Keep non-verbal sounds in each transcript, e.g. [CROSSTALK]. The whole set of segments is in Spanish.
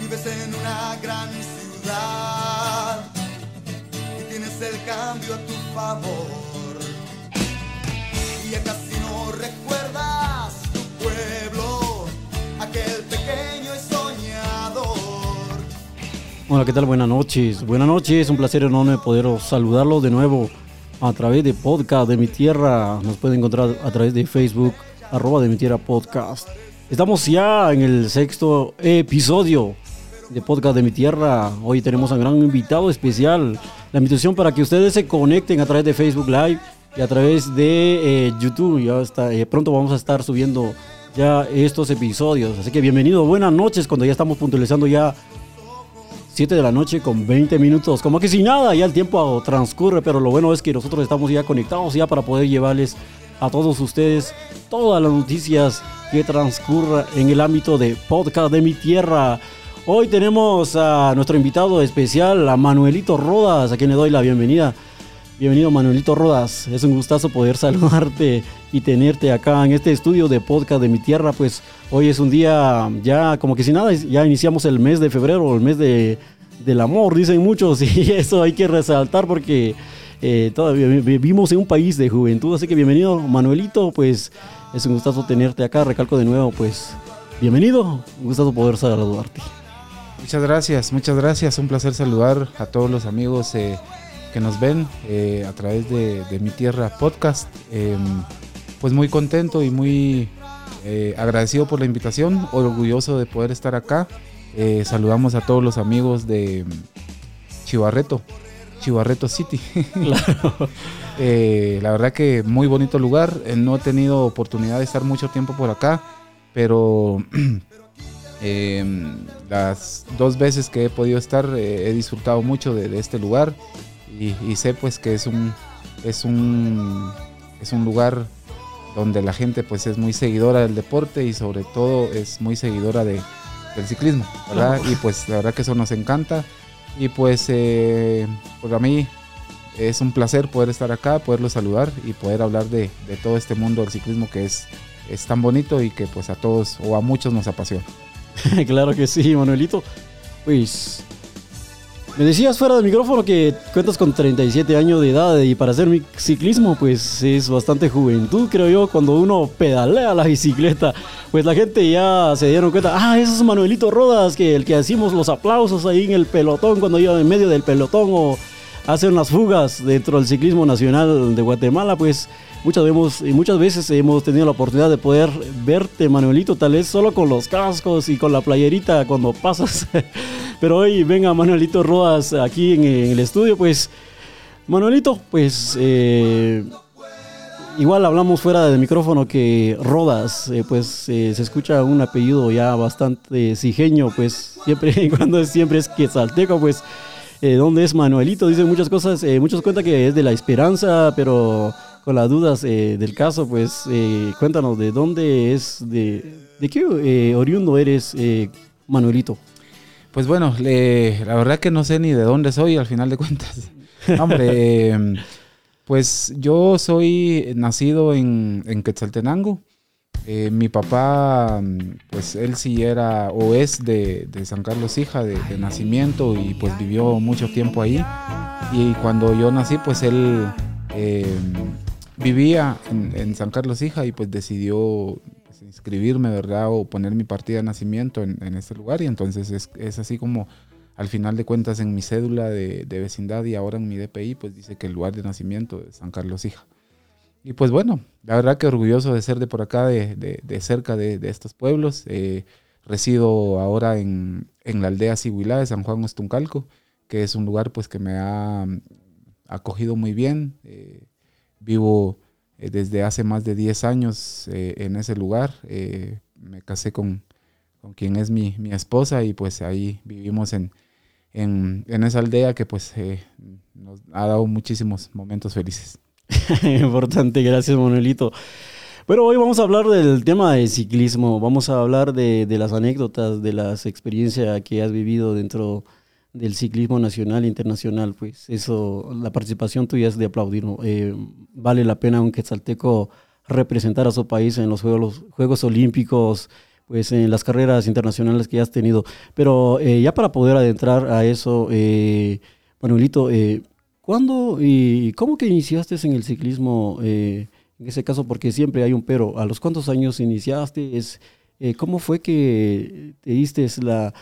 Vives en una gran ciudad y tienes el cambio a tu favor. Y ya ¿qué tal? Buenas noches. Buenas noches, un placer enorme poder saludarlos de nuevo a través de podcast de mi tierra. Nos pueden encontrar a través de Facebook, arroba de mi tierra podcast. Estamos ya en el sexto episodio de podcast de mi tierra. Hoy tenemos a un gran invitado especial. La invitación para que ustedes se conecten a través de Facebook Live y a través de eh, YouTube. Ya está, eh, pronto vamos a estar subiendo ya estos episodios. Así que bienvenido, buenas noches cuando ya estamos puntualizando ya 7 de la noche con 20 minutos. Como que sin nada, ya el tiempo transcurre, pero lo bueno es que nosotros estamos ya conectados ya para poder llevarles a todos ustedes todas las noticias que transcurra en el ámbito de podcast de mi tierra. Hoy tenemos a nuestro invitado especial, a Manuelito Rodas, a quien le doy la bienvenida. Bienvenido Manuelito Rodas, es un gustazo poder saludarte y tenerte acá en este estudio de podcast de mi tierra. Pues hoy es un día ya como que sin nada, ya iniciamos el mes de febrero, el mes de, del amor, dicen muchos, [LAUGHS] y eso hay que resaltar porque eh, todavía vivimos en un país de juventud. Así que bienvenido Manuelito, pues es un gustazo tenerte acá, recalco de nuevo, pues bienvenido, un gustazo poder saludarte. Muchas gracias, muchas gracias. Un placer saludar a todos los amigos eh, que nos ven eh, a través de, de, Mi Tierra Podcast. Eh, pues muy contento y muy eh, agradecido por la invitación, orgulloso de poder estar acá. Eh, saludamos a todos los amigos de Chivarreto, Chivarreto City. [LAUGHS] Claro. la verdad que muy bonito lugar. no he tenido oportunidad de estar mucho tiempo por acá, pero Eh, [CLEARS THROAT] las dos veces que he podido estar eh, he disfrutado mucho de, de este lugar y, y, sé pues que es un, es un, es un lugar donde la gente pues es muy seguidora del deporte y sobre todo es muy seguidora de, del ciclismo, ¿verdad? Y pues la verdad que eso nos encanta y pues eh, para mí es un placer poder estar acá, poderlo saludar y poder hablar de, de todo este mundo del ciclismo que es, es tan bonito y que pues a todos o a muchos nos apasiona. [LAUGHS] claro que sí, Manuelito. Pues me decías fuera del micrófono que cuentas con 37 años de edad y para hacer ciclismo pues es bastante juventud, creo yo, cuando uno pedalea la bicicleta, pues la gente ya se dieron cuenta, ah, ese es Manuelito Rodas, que el que hacemos los aplausos ahí en el pelotón cuando iba en medio del pelotón o hace unas fugas dentro del ciclismo nacional de Guatemala, pues muchas, vemos, y muchas veces hemos tenido la oportunidad de poder verte, Manuelito, tal vez solo con los cascos y con la playerita cuando pasas. [LAUGHS] Pero hoy venga Manuelito Rodas aquí en, en el estudio, pues Manuelito, pues eh, igual hablamos fuera del micrófono que Rodas, eh, pues eh, se escucha un apellido ya bastante cijeño, pues siempre [LAUGHS] cuando siempre es quetzalteco, pues eh, ¿dónde es Manuelito? Dicen muchas cosas, muchos cuentan que es de la esperanza, pero con las dudas eh, del caso, pues eh, cuéntanos de dónde es, de, de qué eh, oriundo eres, Manuelito. Pues bueno, le, la verdad que no sé ni de dónde soy al final de cuentas. [LAUGHS] Hombre, pues yo soy nacido en, en Quetzaltenango. mi papá, pues él sí era o es de, de San Carlos Hija de, de nacimiento y pues vivió mucho tiempo ahí. Y cuando yo nací, pues él eh, vivía en, en, San Carlos Hija y pues decidió pues, inscribirme, ¿verdad? O poner mi partida de nacimiento en, en este lugar y entonces es, es, así como al final de cuentas en mi cédula de, de, vecindad y ahora en mi DPI pues dice que el lugar de nacimiento es San Carlos Hija. Y pues bueno, la verdad que orgulloso de ser de por acá, de, de, de cerca de, estos pueblos. Eh, resido ahora en, en la aldea Sihuilá de San Juan Ostuncalco, que es un lugar pues que me ha acogido muy bien. Eh, vivo eh, desde hace más de 10 años eh, en ese lugar. Eh, me casé con, con quien es mi, mi, esposa y pues ahí vivimos en, en, en esa aldea que pues nos ha dado muchísimos momentos felices. [LAUGHS] Importante, gracias Manuelito. Bueno, hoy vamos a hablar del tema de ciclismo, vamos a hablar de, de las anécdotas, de las experiencias que has vivido dentro del ciclismo nacional e internacional, pues eso, la participación tuya es de aplaudir. Eh, vale la pena un quetzalteco representar a su país en los Juegos, Juegos Olímpicos, pues en las carreras internacionales que has tenido. Pero eh, ya para poder adentrar a eso, eh, Manuelito, eh, ¿cuándo y cómo que iniciaste en el ciclismo? En ese caso, porque siempre hay un pero. ¿A los cuántos años iniciaste? Es, ¿Cómo fue que te diste la,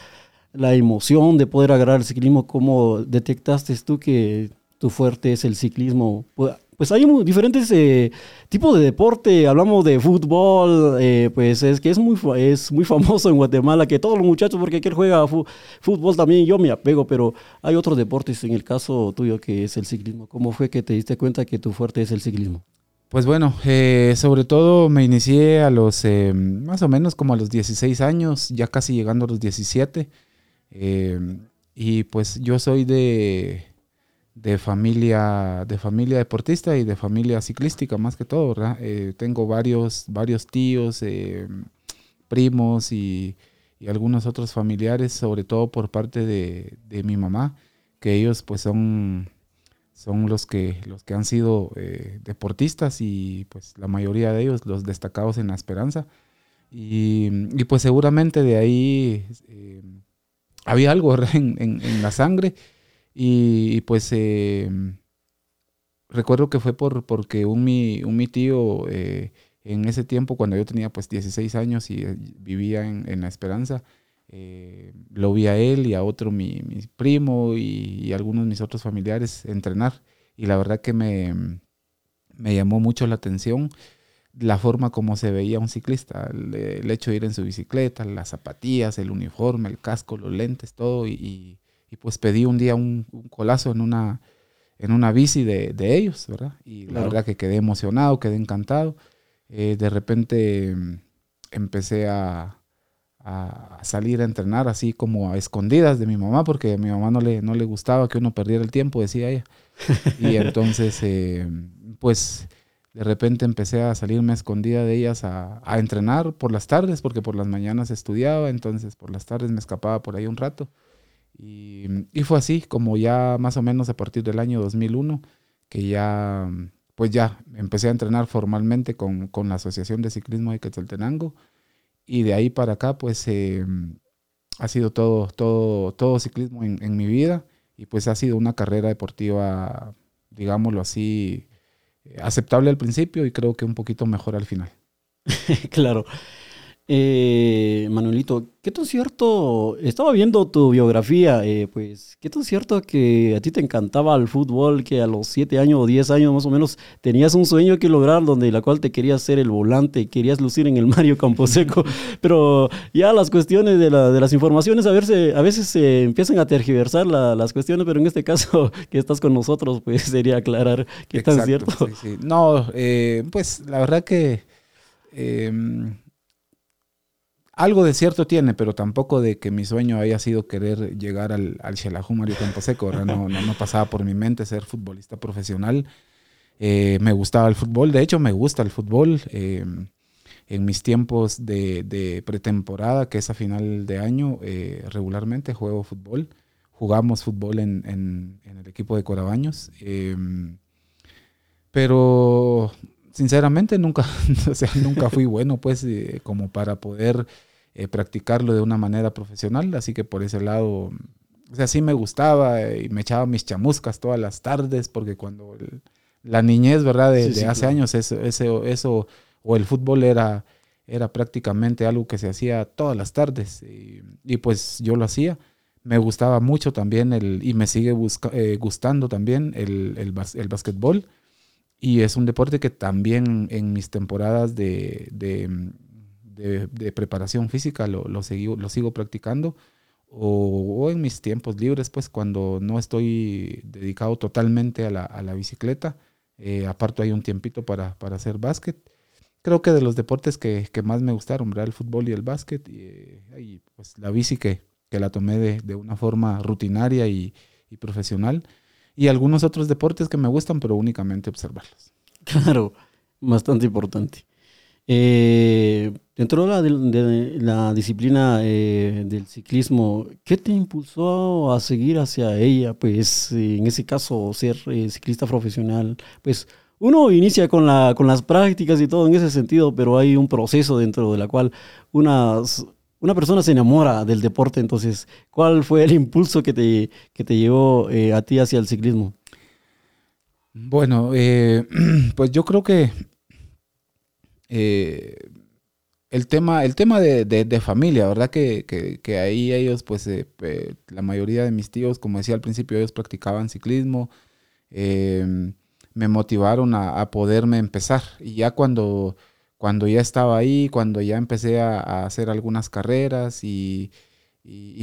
la emoción de poder agarrar el ciclismo? ¿Cómo detectaste tú que tu fuerte es el ciclismo? pues hay diferentes eh, tipos de deporte. Hablamos de fútbol, eh, pues es que es muy, es muy famoso en Guatemala, que todos los muchachos, porque aquí juega fútbol también, yo me apego, pero hay otros deportes en el caso tuyo que es el ciclismo. ¿Cómo fue que te diste cuenta que tu fuerte es el ciclismo? Pues bueno, eh, sobre todo me inicié a los, más o menos como a los 16 años, ya casi llegando a los 17. Y pues yo soy de, de familia, de familia deportista y de familia ciclística más que todo, ¿verdad? Eh, tengo varios, varios tíos, eh, primos y, algunos otros familiares, sobre todo por parte de, mi mamá, que ellos pues son, son los, que, los que han sido eh, deportistas y pues la mayoría de ellos los destacados en la esperanza. Y, pues seguramente de ahí había algo [LAUGHS] en, en la sangre. Y, pues eh, recuerdo que fue por, porque un mi, un mi tío eh, en ese tiempo, cuando yo tenía pues 16 años y eh, vivía en, La Esperanza, lo vi a él y a otro mi, primo y, algunos de mis otros familiares entrenar. Y la verdad que me, me llamó mucho la atención la forma como se veía un ciclista, el, hecho de ir en su bicicleta, las zapatillas, el uniforme, el casco, los lentes, todo, y, y pues pedí un día un, colazo en una, en una bici de, ellos, ¿verdad? Y la verdad que quedé emocionado, quedé encantado. Eh, de repente mm, empecé a, salir a entrenar así como a escondidas de mi mamá, porque a mi mamá no le, no le gustaba que uno perdiera el tiempo, decía ella. [LAUGHS] Y entonces, eh, pues de repente empecé a salirme escondida de ellas a, entrenar por las tardes, porque por las mañanas estudiaba, entonces por las tardes me escapaba por ahí un rato. Y, fue así, como ya más o menos a partir del año 2001, que ya, pues ya empecé a entrenar formalmente con, la Asociación de Ciclismo de Quetzaltenango. Y de ahí para acá, pues eh, ha sido todo, todo, todo ciclismo en, mi vida. Y pues ha sido una carrera deportiva, digámoslo así, aceptable al principio y creo que un poquito mejor al final. [LAUGHS] claro. Eh, Manuelito, ¿qué tan cierto? Estaba viendo tu biografía, eh, pues, ¿qué tan cierto que a ti te encantaba el fútbol, que a los 7 años o 10 años más o menos tenías un sueño que lograr donde la cual te querías ser el volante, querías lucir en el [LAUGHS] Mario Camposeco, pero ya las cuestiones de, las informaciones a, verse, a veces se empiezan a tergiversar las cuestiones, pero en este caso [LAUGHS] que estás con nosotros, pues sería aclarar qué tan cierto. No, eh, pues la verdad que em, algo de cierto tiene, pero tampoco de que mi sueño haya sido querer llegar al, al Xelajú Mario Camposeco. No, no, pasaba por mi mente ser futbolista profesional. Eh, me gustaba el fútbol, de hecho me gusta el fútbol. Eh, en mis tiempos de, pretemporada, que es a final de año, eh, regularmente juego fútbol. Jugamos fútbol en, el equipo de Corabaños. pero sinceramente nunca, [LAUGHS] nunca fui bueno, pues, como para poder eh, practicarlo de una manera profesional, así que por ese lado, o sea, sí me gustaba y me echaba mis chamuscas todas las tardes, porque cuando la niñez, ¿verdad? De, hace años, eso, eso, o el fútbol era, era prácticamente algo que se hacía todas las tardes, y, pues yo lo hacía. Me gustaba mucho también el, y me sigue eh, gustando también el, el, el básquetbol. Y es un deporte que también en mis temporadas de, de, preparación física lo, lo, lo sigo practicando. O, en mis tiempos libres, pues cuando no estoy dedicado totalmente a la, a la bicicleta, eh, aparte hay un tiempito para, para, hacer básquet. Creo que de los deportes que, que más me gustaron, ¿verdad? el fútbol y el básquet, y, y pues la bici que, que la tomé de, de una forma rutinaria y, y, profesional, y algunos otros deportes que me gustan, pero únicamente observarlos. [LAUGHS] Claro, bastante importante. Eh, Dentro de la, de la disciplina eh, del ciclismo, ¿qué te impulsó a seguir hacia ella? Pues en ese caso, ser eh, ciclista profesional, pues uno inicia con, la, con las prácticas y todo en ese sentido, pero hay un proceso dentro de la cual una, una persona se enamora del deporte. Entonces, ¿cuál fue el impulso que te, que te llevó eh, a ti hacia el ciclismo? Bueno, [CLEARS THROAT] pues yo creo que el tema, el tema de, familia, ¿verdad? Que, ahí ellos, pues, eh, la mayoría de mis tíos, como decía al principio, ellos practicaban ciclismo, em, me motivaron a, poderme empezar. Y ya cuando, cuando ya estaba ahí, cuando ya empecé a, hacer algunas carreras y,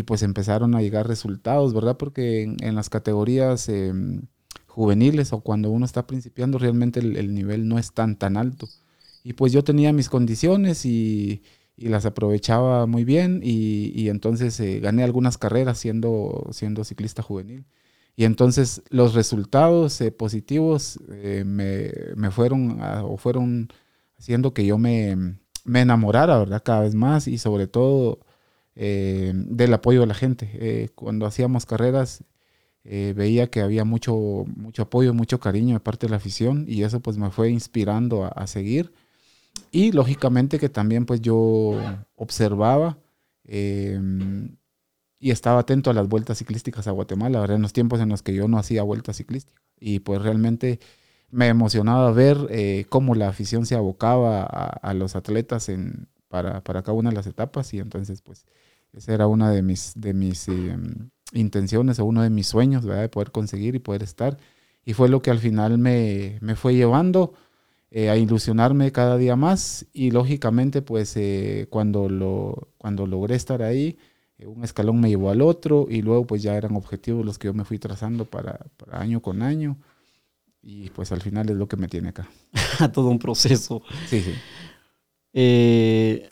pues empezaron a llegar resultados, ¿verdad? Porque en, las categorías em, juveniles o cuando uno está principiando, realmente el, el nivel no es tan, tan alto. Y pues yo tenía mis condiciones y, las aprovechaba muy bien y, entonces eh, gané algunas carreras siendo, siendo ciclista juvenil. Y entonces los resultados eh, positivos eh, me, fueron o fueron haciendo que yo me, me, enamorara, ¿verdad? Cada vez más y sobre todo del apoyo de la gente. cuando hacíamos carreras veía que había mucho, mucho apoyo, mucho cariño de parte de la afición y eso pues me fue inspirando a seguir y lógicamente que también pues yo observaba em, y estaba atento a las vueltas ciclísticas a Guatemala, en los tiempos en los que yo no hacía vueltas ciclísticas. Y pues realmente me emocionaba ver eh, cómo la afición se abocaba a, los atletas en, para, para, cada una de las etapas y entonces pues esa era una de mis, de mis em, intenciones o uno de mis sueños. De poder conseguir y poder estar. Y fue lo que al final me, me fue llevando eh, a ilusionarme cada día más y lógicamente pues eh, cuando, lo, cuando logré estar ahí, eh, un escalón me llevó al otro y luego pues ya eran objetivos los que yo me fui trazando para, para año con año y pues al final es lo que me tiene acá. [LAUGHS] Todo un proceso. Sí, sí.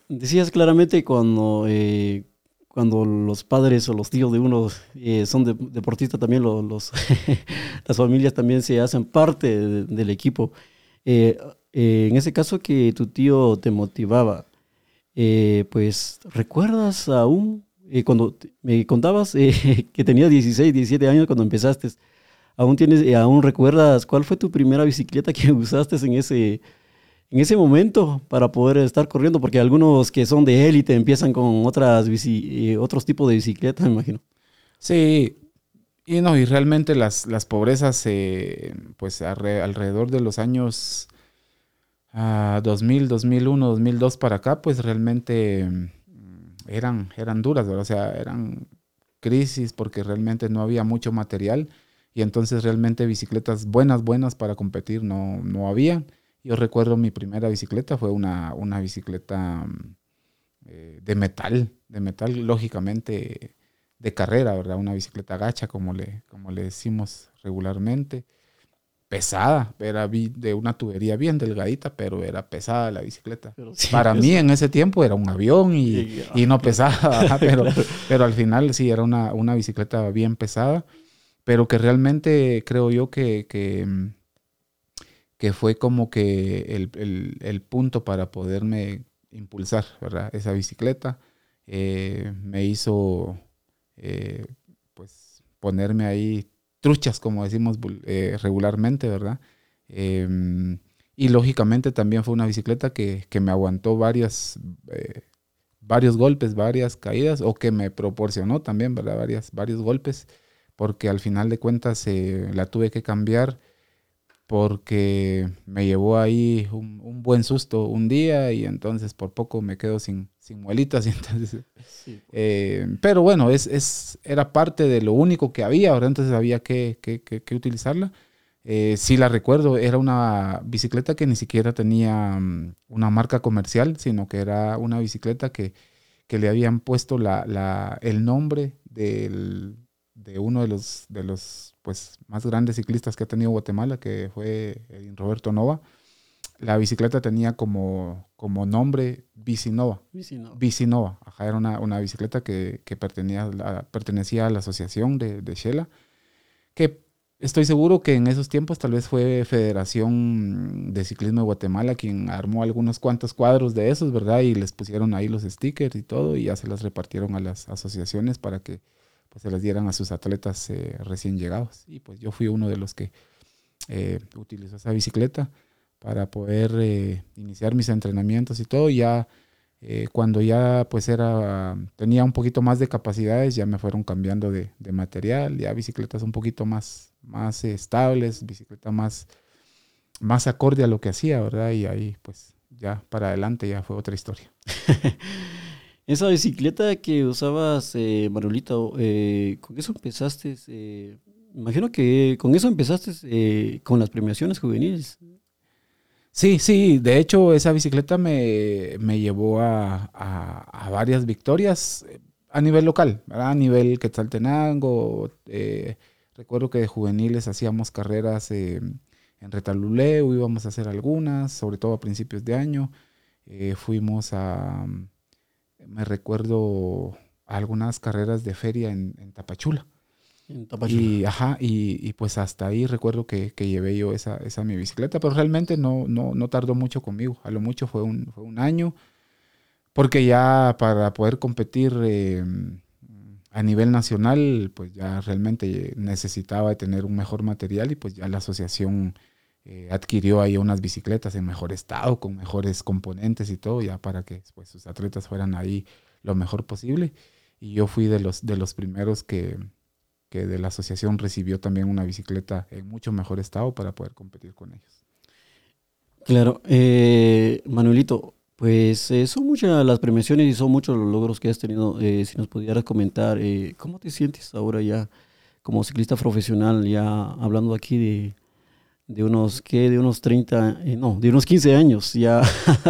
decías claramente cuando, cuando los padres o los tíos de uno son deportistas, también los, [LAUGHS] las familias también se hacen parte del equipo. Eh, eh, en ese caso que tu tío te motivaba, eh, pues, ¿recuerdas aún cuando me contabas [LAUGHS] que tenías 16, 17 años cuando empezaste? ¿Aún, tienes, ¿Aún recuerdas cuál fue tu primera bicicleta que [LAUGHS] usaste en ese, en ese momento para poder estar corriendo? Porque algunos que son de élite empiezan con otras otros tipos de bicicletas, me imagino. Sí, y no, y realmente las, las pobrezas, pues alrededor de los años 2000, 2001, 2002 para acá, pues realmente mm, eran, eran duras, o sea, eran crisis porque realmente no había mucho material y entonces realmente bicicletas buenas, buenas para competir no, no había. Yo recuerdo mi primera bicicleta fue una, una bicicleta mm, eh, de metal, de metal, lógicamente de carrera, ¿verdad? Una bicicleta gacha, como le, como le decimos regularmente. Pesada, era de una tubería bien delgadita, pero era pesada la bicicleta. Para mí en ese tiempo era un avión y, no pesada, [LAUGHS] pero, pero al final sí era una, una, bicicleta bien pesada, pero que realmente creo yo que, que, que fue como que el, el, punto para poderme impulsar, ¿verdad? Esa bicicleta eh, me hizo eh, pues ponerme ahí truchas, como decimos eh, regularmente, ¿verdad? Em, y lógicamente también fue una bicicleta que, me aguantó varias, eh, varios golpes, varias caídas, o que me proporcionó también, ¿verdad? Varias, varios golpes, porque al final de cuentas la tuve que cambiar porque me llevó ahí un, buen susto un día y entonces por poco me quedo sin, sin muelitas. [LAUGHS] Y entonces, eh, pero bueno, es, es, era parte de lo único que había, ahora entonces había que, que, que, utilizarla. Eh, sí la recuerdo, era una bicicleta que ni siquiera tenía mm, una marca comercial, sino que era una bicicleta que, que le habían puesto la, la, el nombre del, de uno de los, de los pues, más grandes ciclistas que ha tenido Guatemala, que fue Roberto Nova. La bicicleta tenía como, como nombre Bicinova. Bicinova. Bicinova. era una, una bicicleta que, que pertenecía, a la, pertenecía a la asociación de, de Shela, que estoy seguro que en esos tiempos tal vez fue Federación de Ciclismo de Guatemala quien armó algunos cuantos cuadros de esos, ¿verdad? Y les pusieron ahí los stickers y todo y ya se las repartieron a las asociaciones para que pues, se las dieran a sus atletas eh, recién llegados. Y pues yo fui uno de los que eh, utilizó esa bicicleta para poder eh, iniciar mis entrenamientos y todo. Ya eh, cuando ya pues era, tenía un poquito más de capacidades, ya me fueron cambiando de, material, ya bicicletas un poquito más, más estables, bicicleta más, más acorde a lo que hacía, ¿verdad? Y ahí pues ya para adelante ya fue otra historia. [LAUGHS] Esa bicicleta que usabas, eh, eh, ¿con eso empezaste? Eh, imagino que con eso empezaste con las premiaciones juveniles. Sí, sí, de hecho esa bicicleta me, llevó a, varias victorias eh, a nivel local, a nivel Quetzaltenango. Eh, recuerdo que de juveniles hacíamos carreras eh, en Retaluleu, íbamos a hacer algunas, sobre todo a principios de año. fuimos a, me recuerdo, algunas carreras de feria en Tapachula. Y, ajá, y, pues hasta ahí recuerdo que, llevé yo esa, esa mi bicicleta, pero realmente no, no, no tardó mucho conmigo. A lo mucho fue un, fue un año, porque ya para poder competir em, a nivel nacional, pues ya realmente necesitaba tener un mejor material y pues ya la asociación eh, adquirió ahí unas bicicletas en mejor estado, con mejores componentes y todo, ya para que pues, sus atletas fueran ahí lo mejor posible. Y yo fui de los, de los primeros que, que de la asociación recibió también una bicicleta en mucho mejor estado para poder competir con ellos. Claro, eh, Manuelito, pues eh, son muchas las premiaciones y son muchos los logros que has tenido. Eh, si nos pudieras comentar, ¿cómo te sientes ahora ya como ciclista profesional, ya hablando aquí de, de unos, ¿qué? De unos 30, no, de unos 15 años, ya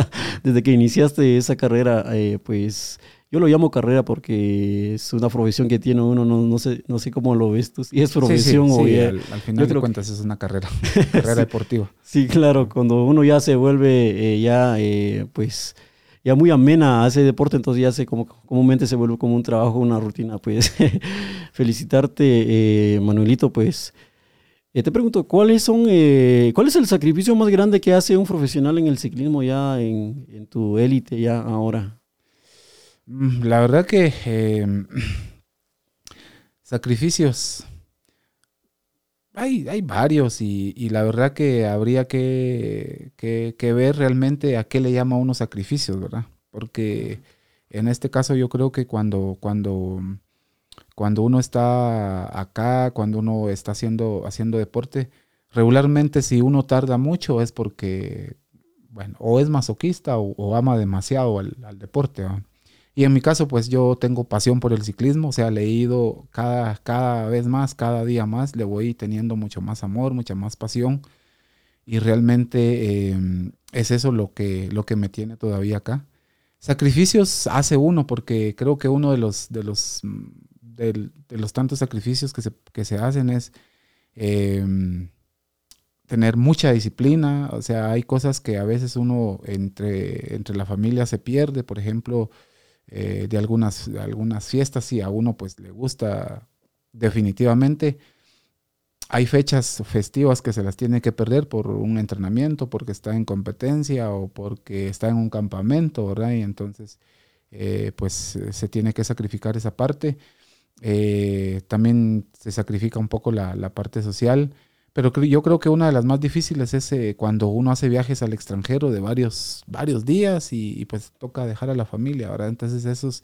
[LAUGHS] desde que iniciaste esa carrera, pues yo lo llamo carrera porque es una profesión que tiene uno, no, no sé, no sé cómo lo ves tú, si es profesión o al, final de cuentas es una carrera, [LAUGHS] carrera deportiva. Sí, claro, cuando uno ya se vuelve eh, ya, eh, pues, ya muy amena a ese deporte, entonces ya se como comúnmente se vuelve como un trabajo, una rutina, pues, [LAUGHS] felicitarte, eh, Manuelito, pues, te pregunto, ¿cuáles son, cuál es el sacrificio más grande que hace un profesional en el ciclismo ya en, en tu élite ya ahora? Mm, la verdad que em, sacrificios. Hay, hay varios y, y, la verdad que habría que, que, ver realmente a qué le llama uno sacrificios, ¿verdad? Porque en este caso yo creo que cuando, cuando, cuando uno está acá, cuando uno está haciendo, haciendo deporte, regularmente si uno tarda mucho es porque, bueno, o es masoquista o, ama demasiado al, al deporte. ¿verdad? Y en mi caso, pues yo tengo pasión por el ciclismo, o sea, he leído cada, cada vez más, cada día más, le voy teniendo mucho más amor, mucha más pasión. Y realmente em, es eso lo que, lo que me tiene todavía acá. Sacrificios hace uno, porque creo que uno de los, de los, de, los tantos sacrificios que se, que se hacen es em, tener mucha disciplina. O sea, hay cosas que a veces uno entre, entre la familia se pierde, por ejemplo, eh, de algunas, algunas fiestas, si a uno pues le gusta definitivamente. Hay fechas festivas que se las tiene que perder por un entrenamiento, porque está en competencia o porque está en un campamento, ¿verdad? Y entonces, eh, pues se tiene que sacrificar esa parte. Eh, también se sacrifica un poco la, parte social. Pero yo creo que una de las más difíciles es eh, cuando uno hace viajes al extranjero de varios, varios días y, pues toca dejar a la familia, ¿verdad? Entonces esos,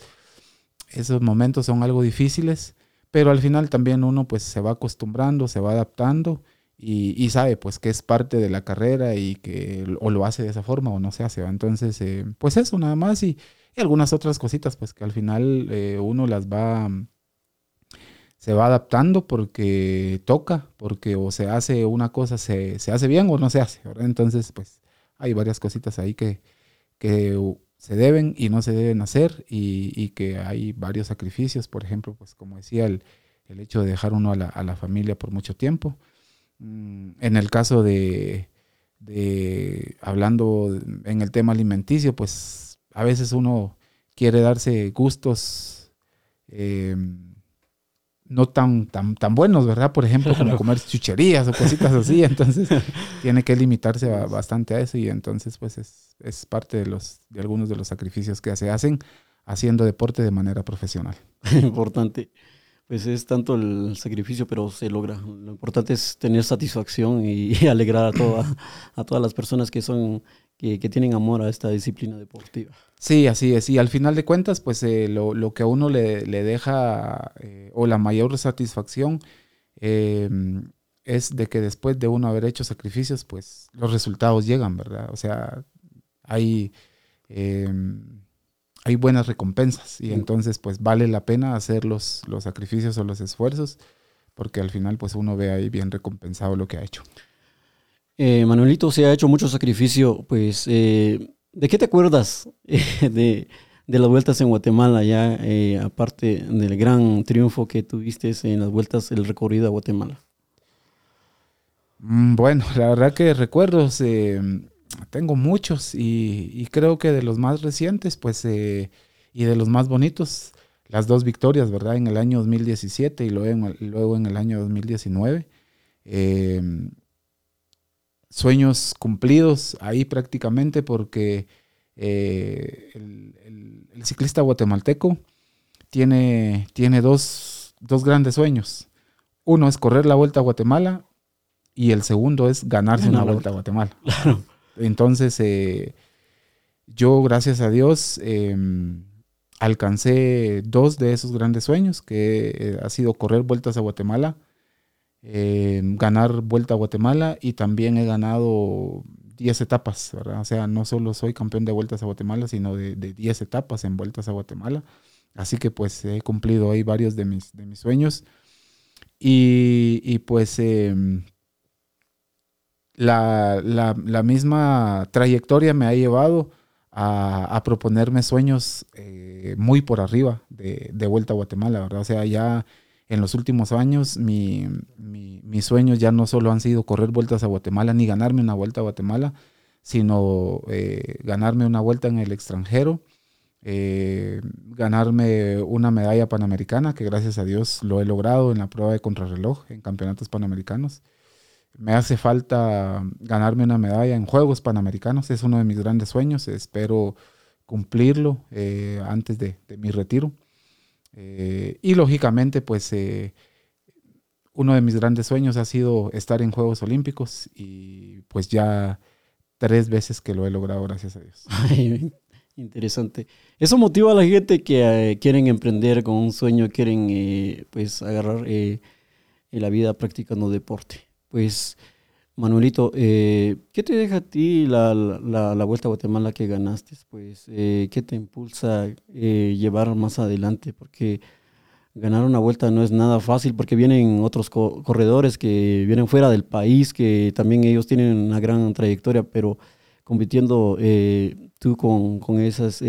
esos momentos son algo difíciles, pero al final también uno pues se va acostumbrando, se va adaptando y, sabe pues que es parte de la carrera y que o lo hace de esa forma o no se hace, Entonces, eh, pues eso nada más y, algunas otras cositas pues que al final uno las va se va adaptando porque toca, porque o se hace una cosa, se, se hace bien o no se hace. Entonces, pues hay varias cositas ahí que, que se deben y no se deben hacer y, y, que hay varios sacrificios, por ejemplo, pues como decía, el, el hecho de dejar uno a la, a la, familia por mucho tiempo. Mm, en el caso de, de, hablando en el tema alimenticio, pues a veces uno quiere darse gustos. Eh, no tan, tan, tan buenos, ¿verdad? Por ejemplo, como comer chucherías o cositas así. [LAUGHS] Entonces, tiene que limitarse bastante a eso y entonces, pues, es, es, parte de, los, de algunos de los sacrificios que se hacen haciendo deporte de manera profesional. [LAUGHS] Importante. Pues es tanto el sacrificio, pero se logra. Lo importante es tener satisfacción y, [LAUGHS] alegrar a, toda, a todas las personas que son que, tienen amor a esta disciplina deportiva. Sí, así es. Y al final de cuentas, pues eh, lo, que a uno le, deja, eh, o la mayor satisfacción, em, es de que después de uno haber hecho sacrificios, pues los resultados llegan, ¿verdad? O sea, hay, em, hay buenas recompensas y entonces pues vale la pena hacer los, los sacrificios o los esfuerzos porque al final pues uno ve ahí bien recompensado lo que ha hecho. Eh, Manuelito se ha hecho mucho sacrificio, pues, eh, ¿de qué te acuerdas [LAUGHS] de, las vueltas en Guatemala, ya eh, aparte del gran triunfo que tuviste en las vueltas, el recorrido a Guatemala? Mm, bueno, la verdad que recuerdos tengo muchos y, creo que de los más recientes, pues, y de los más bonitos, las dos victorias, ¿verdad? En el año 2017 y luego en, luego en el año 2019 sueños cumplidos ahí prácticamente porque eh, el, ciclista guatemalteco tiene, tiene dos, grandes sueños. Uno es correr la vuelta a Guatemala y el segundo es ganarse una, vuelta, a Guatemala. Entonces, eh, yo, gracias a Dios, em, alcancé dos de esos grandes sueños, que eh, ha sido correr vueltas a Guatemala eh, ganar Vuelta a Guatemala y también he ganado 10 etapas. O sea, no solo soy campeón de Vueltas a Guatemala, sino de, 10 etapas en Vueltas a Guatemala. Así que pues he cumplido ahí varios de mis, de mis sueños. Y, pues em, la, misma trayectoria me ha llevado a, proponerme sueños eh, muy por arriba de, Vuelta a Guatemala, ¿verdad? O sea, ya en los últimos años mi, mis sueños ya no solo han sido correr vueltas a Guatemala ni ganarme una vuelta a Guatemala, sino eh, ganarme una vuelta en el extranjero, eh, ganarme una medalla panamericana, que gracias a Dios lo he logrado en la prueba de contrarreloj en campeonatos panamericanos. Me hace falta ganarme una medalla en Juegos Panamericanos, es uno de mis grandes sueños, espero cumplirlo eh, antes de mi retiro. Eh, y lógicamente, pues eh, uno de mis grandes sueños ha sido estar en Juegos Olímpicos y pues ya tres veces que lo he logrado, gracias a Dios. [LAUGHS] interesante. Eso motiva a la gente que eh, quieren emprender con un sueño, quieren pues agarrar la vida practicando deporte. Pues Manuelito, eh, ¿qué te deja a ti la, la, Vuelta a Guatemala que ganaste? Pues, eh, ¿qué te impulsa eh, llevar más adelante? Porque ganar una vuelta no es nada fácil porque vienen otros corredores que vienen fuera del país, que también ellos tienen una gran trayectoria, pero compitiendo tú con, con esas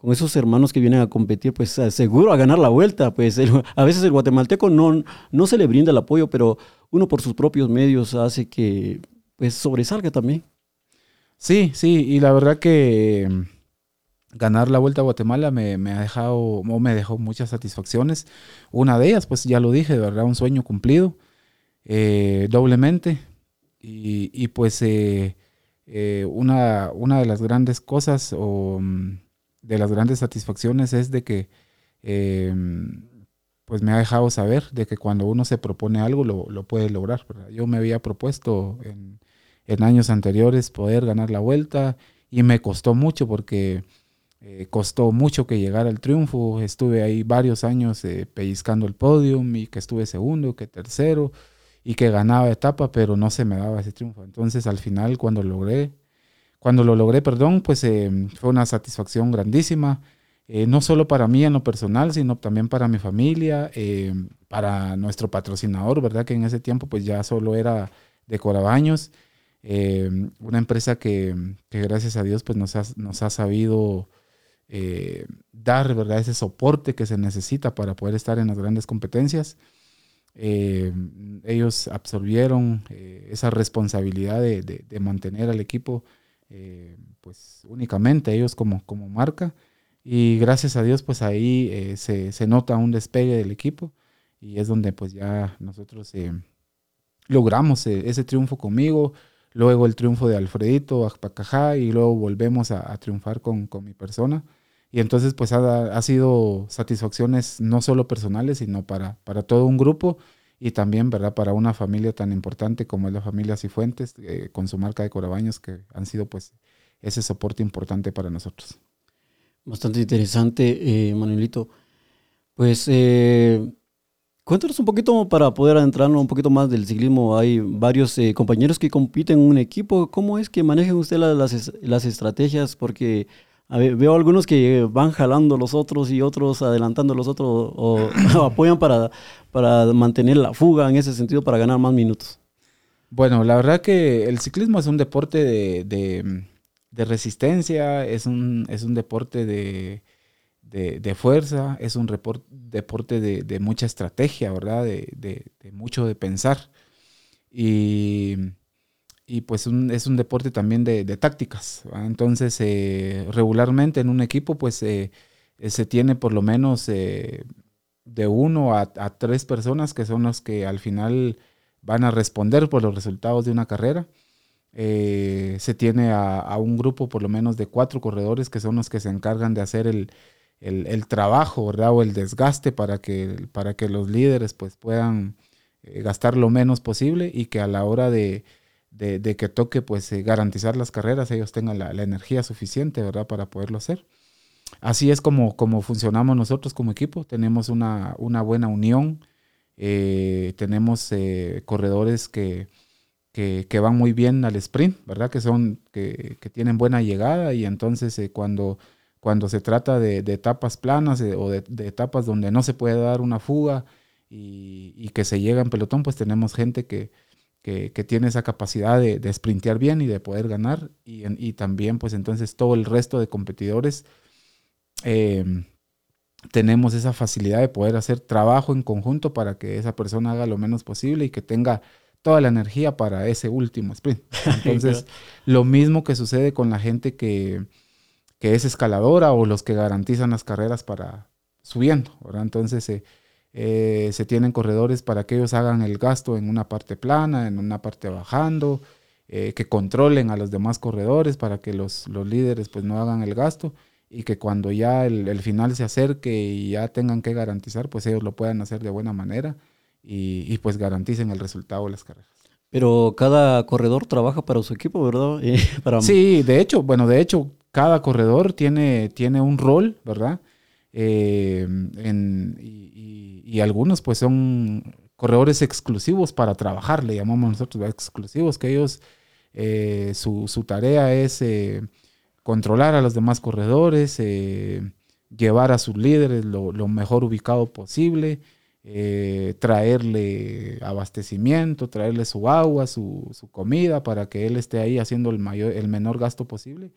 con esos hermanos que vienen a competir, pues seguro a ganar la vuelta. Pues a veces el guatemalteco no, no se le brinda el apoyo, pero uno por sus propios medios hace que pues sobresalga también. Sí, sí, y la verdad que mm, ganar la vuelta a Guatemala me, ha dejado, me dejó muchas satisfacciones. Una de ellas, pues ya lo dije, de verdad, un sueño cumplido, eh, doblemente. Y, pues eh, eh, una, una de las grandes cosas mm, de las grandes satisfacciones es de que em, pues me ha dejado saber de que cuando uno se propone algo lo, puede lograr. Yo me había propuesto en, años anteriores poder ganar la vuelta y me costó mucho porque eh, costó mucho que llegara al triunfo. Estuve ahí varios años eh, pellizcando el podium y que estuve segundo, que tercero y que ganaba etapa, pero no se me daba ese triunfo. Entonces al final cuando logré cuando lo logré, perdón, pues eh, fue una satisfacción grandísima, eh, no solo para mí en lo personal, sino también para mi familia, eh, para nuestro patrocinador, ¿verdad? Que en ese tiempo pues ya solo era de Corabaños, una empresa que, gracias a Dios pues nos ha, nos ha sabido dar, ¿verdad? Ese soporte que se necesita para poder estar en las grandes competencias. ellos absorbieron esa responsabilidad de mantener al equipo eh, pues únicamente ellos como, como marca. Y gracias a Dios, pues ahí eh, se, se, nota un despegue del equipo y es donde pues ya nosotros eh, logramos ese triunfo conmigo, luego el triunfo de Alfredito, Acpacajá y luego volvemos a, triunfar con, con, mi persona. Y entonces pues ha, ha, sido satisfacciones no solo personales, sino para, para todo un grupo y también, ¿verdad? Para una familia tan importante como es la familia Cifuentes, eh, con su marca de Corabaños, que han sido pues ese soporte importante para nosotros. Bastante interesante, eh, Manuelito. Pues eh, cuéntanos un poquito para poder adentrarnos un poquito más del ciclismo. Hay varios eh, compañeros que compiten en un equipo. ¿Cómo es que manejan usted las, las, estrategias? Porque veo algunos que van jalando los otros y otros adelantando los otros o, [COUGHS] [COUGHS] apoyan para, para mantener la fuga en ese sentido para ganar más minutos. Bueno, la verdad que el ciclismo es un deporte de de resistencia, es un, es un deporte de, de, fuerza, es un deporte de, mucha estrategia, ¿verdad? De, mucho de pensar. Y, y pues es un deporte también de, tácticas. Entonces, eh, regularmente en un equipo, pues eh, se tiene por lo menos eh, de uno a, tres personas que son los que al final van a responder por los resultados de una carrera. Eh, se tiene a, un grupo por lo menos de cuatro corredores que son los que se encargan de hacer el, trabajo, ¿verdad? O el desgaste para que, para que los líderes pues puedan eh, gastar lo menos posible y que a la hora de, que toque pues eh, garantizar las carreras ellos tengan la, energía suficiente, ¿verdad? Para poderlo hacer. Así es como, como funcionamos nosotros como equipo, tenemos una, una buena unión, tenemos corredores que que, van muy bien al sprint, ¿verdad? Que son, que, tienen buena llegada y entonces eh, cuando, cuando se trata de, etapas planas eh, o de, etapas donde no se puede dar una fuga y, que se llega en pelotón, pues tenemos gente que, tiene esa capacidad de, de, sprintear bien y de poder ganar. Y, también pues entonces todo el resto de competidores em, tenemos esa facilidad de poder hacer trabajo en conjunto para que esa persona haga lo menos posible y que tenga toda la energía para ese último sprint. [LAUGHS] Entonces, lo mismo que sucede con la gente que, es escaladora o los que garantizan las carreras para subiendo, Entonces, eh, eh, se tienen corredores para que ellos hagan el gasto en una parte plana, en una parte bajando, eh, que controlen a los demás corredores para que los, los, líderes pues no hagan el gasto y que cuando ya el, el final se acerque y ya tengan que garantizar, pues ellos lo puedan hacer de buena manera y, pues garanticen el resultado de las carreras. Pero cada corredor trabaja para su equipo, ¿verdad? [LAUGHS] Sí, de hecho, bueno, de hecho, cada corredor tiene, tiene un rol, ¿verdad? Eh, y, algunos pues son corredores exclusivos para trabajar, le llamamos nosotros exclusivos, que ellos, eh, su, tarea es eh, controlar a los demás corredores, llevar a sus líderes lo, mejor ubicado posible, traerle abastecimiento, traerle su agua, su, comida, para que él esté ahí haciendo el, mayor, el menor gasto posible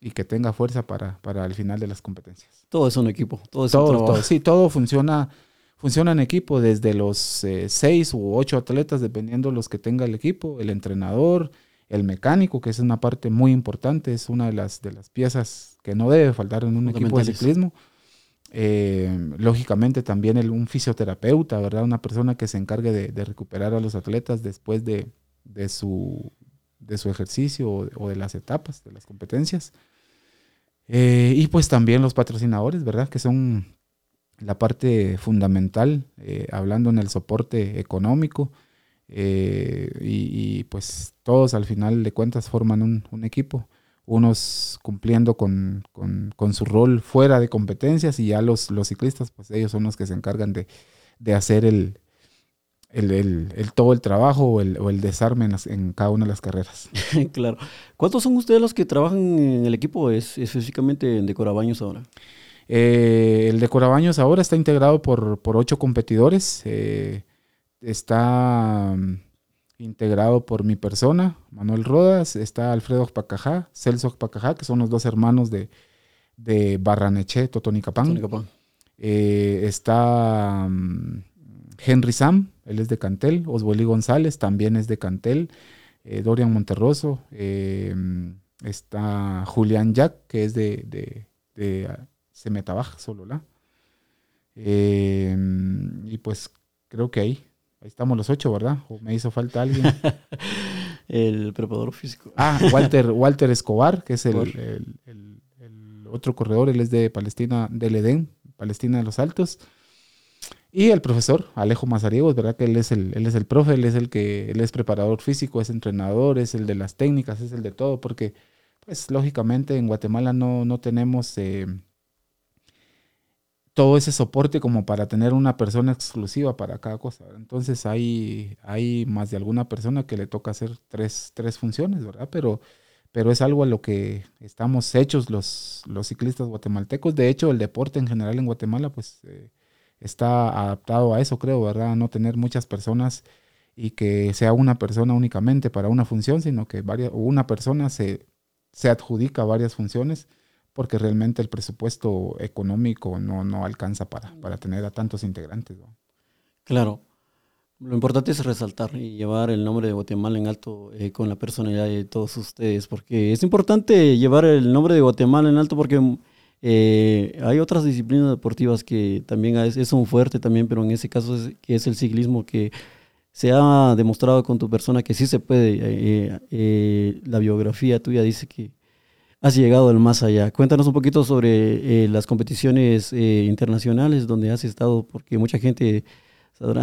y que tenga fuerza para, para el final de las competencias. Todo es un equipo, todo es todo, todo, Sí, todo funciona, funciona en equipo, desde los eh, seis u ocho atletas, dependiendo los que tenga el equipo, el entrenador, el mecánico, que es una parte muy importante, es una de las, de las piezas que no debe faltar en un equipo de ciclismo. Eh, lógicamente también el, un fisioterapeuta, ¿verdad? Una persona que se encargue de, recuperar a los atletas después de, su, de su ejercicio o, de las etapas, de las competencias. Eh, y pues también los patrocinadores, ¿verdad? Que son la parte fundamental, eh, hablando en el soporte económico. Y, pues todos al final de cuentas forman un, equipo unos cumpliendo con, su rol fuera de competencias y ya los, los ciclistas, pues ellos son los que se encargan de, hacer el, el, todo el trabajo o el, desarme en, cada una de las carreras. [LAUGHS] claro. ¿Cuántos son ustedes los que trabajan en el equipo es, específicamente en Decorabaños ahora? Eh, el Decorabaños ahora está integrado por, ocho competidores. Eh, está integrado por mi persona, Manuel Rodas, está Alfredo Pacajá, Celso Pacajá, que son los dos hermanos de, de Barraneché, Totonicapán. Eh, está mm, Henry Sam, él es de Cantel, Osweli González también es de Cantel, eh, Dorian Monterroso, eh, está Julián Jack, que es de, de, de Semetabaj, Solola. y pues creo que ahí. Ahí estamos los ocho, ¿verdad? ¿O me hizo falta alguien? [LAUGHS] el preparador físico. Ah, Walter, Walter Escobar, que es el, el, el, otro corredor, él es de Palestina, del Edén, Palestina de los Altos. Y el profesor Alejo Mazariegos, ¿verdad? Que él es el, él es el profe, él es el que, él es preparador físico, es entrenador, es el de las técnicas, es el de todo, porque, pues, lógicamente en Guatemala no, no tenemos eh, todo ese soporte como para tener una persona exclusiva para cada cosa. Entonces hay, hay más de alguna persona que le toca hacer tres, tres funciones, ¿verdad? Pero, pero es algo a lo que estamos hechos los, los ciclistas guatemaltecos. De hecho, el deporte en general en Guatemala, pues... Eh, está adaptado a eso, creo, ¿verdad? No tener muchas personas y que sea una persona únicamente para una función, sino que varias, una persona se, se adjudica varias funciones porque realmente el presupuesto económico no, no alcanza para, para tener a tantos integrantes. Claro. Lo importante es resaltar y llevar el nombre de Guatemala en alto eh, con la personalidad de todos ustedes, porque es importante llevar el nombre de Guatemala en alto porque eh, hay otras disciplinas deportivas que también es, un fuerte también, pero en ese caso es, que es el ciclismo que se ha demostrado con tu persona que sí se puede. Eh, eh, la biografía tuya dice que has llegado al más allá. Cuéntanos un poquito sobre las competiciones internacionales donde has estado, porque mucha gente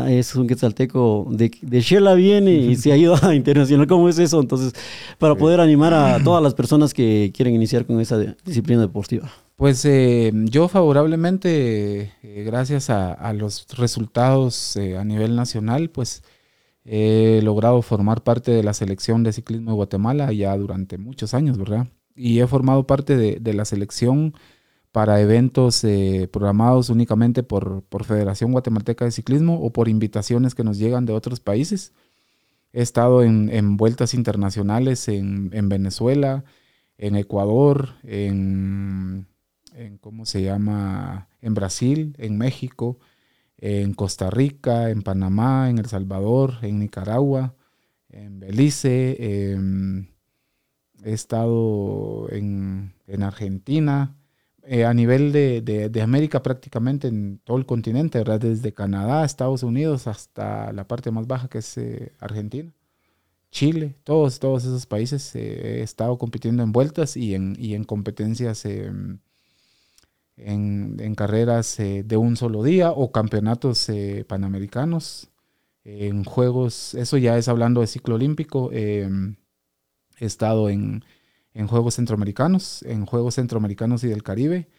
es un quetzalteco de, de Shela viene y se ha ido a internacional. ¿Cómo es eso? Entonces, para poder animar a todas las personas que quieren iniciar con esa disciplina deportiva. Pues eh, yo favorablemente, eh, gracias a, los resultados eh, a nivel nacional, pues he logrado formar parte de la selección de ciclismo de Guatemala ya durante muchos años, ¿verdad? Y he formado parte de, la selección para eventos programados únicamente por, Federación Guatemalteca de Ciclismo o por invitaciones que nos llegan de otros países. He estado en, vueltas internacionales en Venezuela, en Ecuador, en en ¿cómo se llama? En Brasil, en México, en Costa Rica, en Panamá, en El Salvador, en Nicaragua, en Belice, em, he estado en, Argentina, eh, a nivel de, América prácticamente en todo el continente. Desde Canadá, Estados Unidos hasta la parte más baja que es eh, Argentina. Chile, todos, todos esos países eh, he estado compitiendo en vueltas y en, y en competencias en, carreras eh, de un solo día o campeonatos eh, panamericanos, en juegos, eso ya es hablando de ciclo olímpico, he estado en, Juegos Centroamericanos, en Juegos Centroamericanos y del Caribe,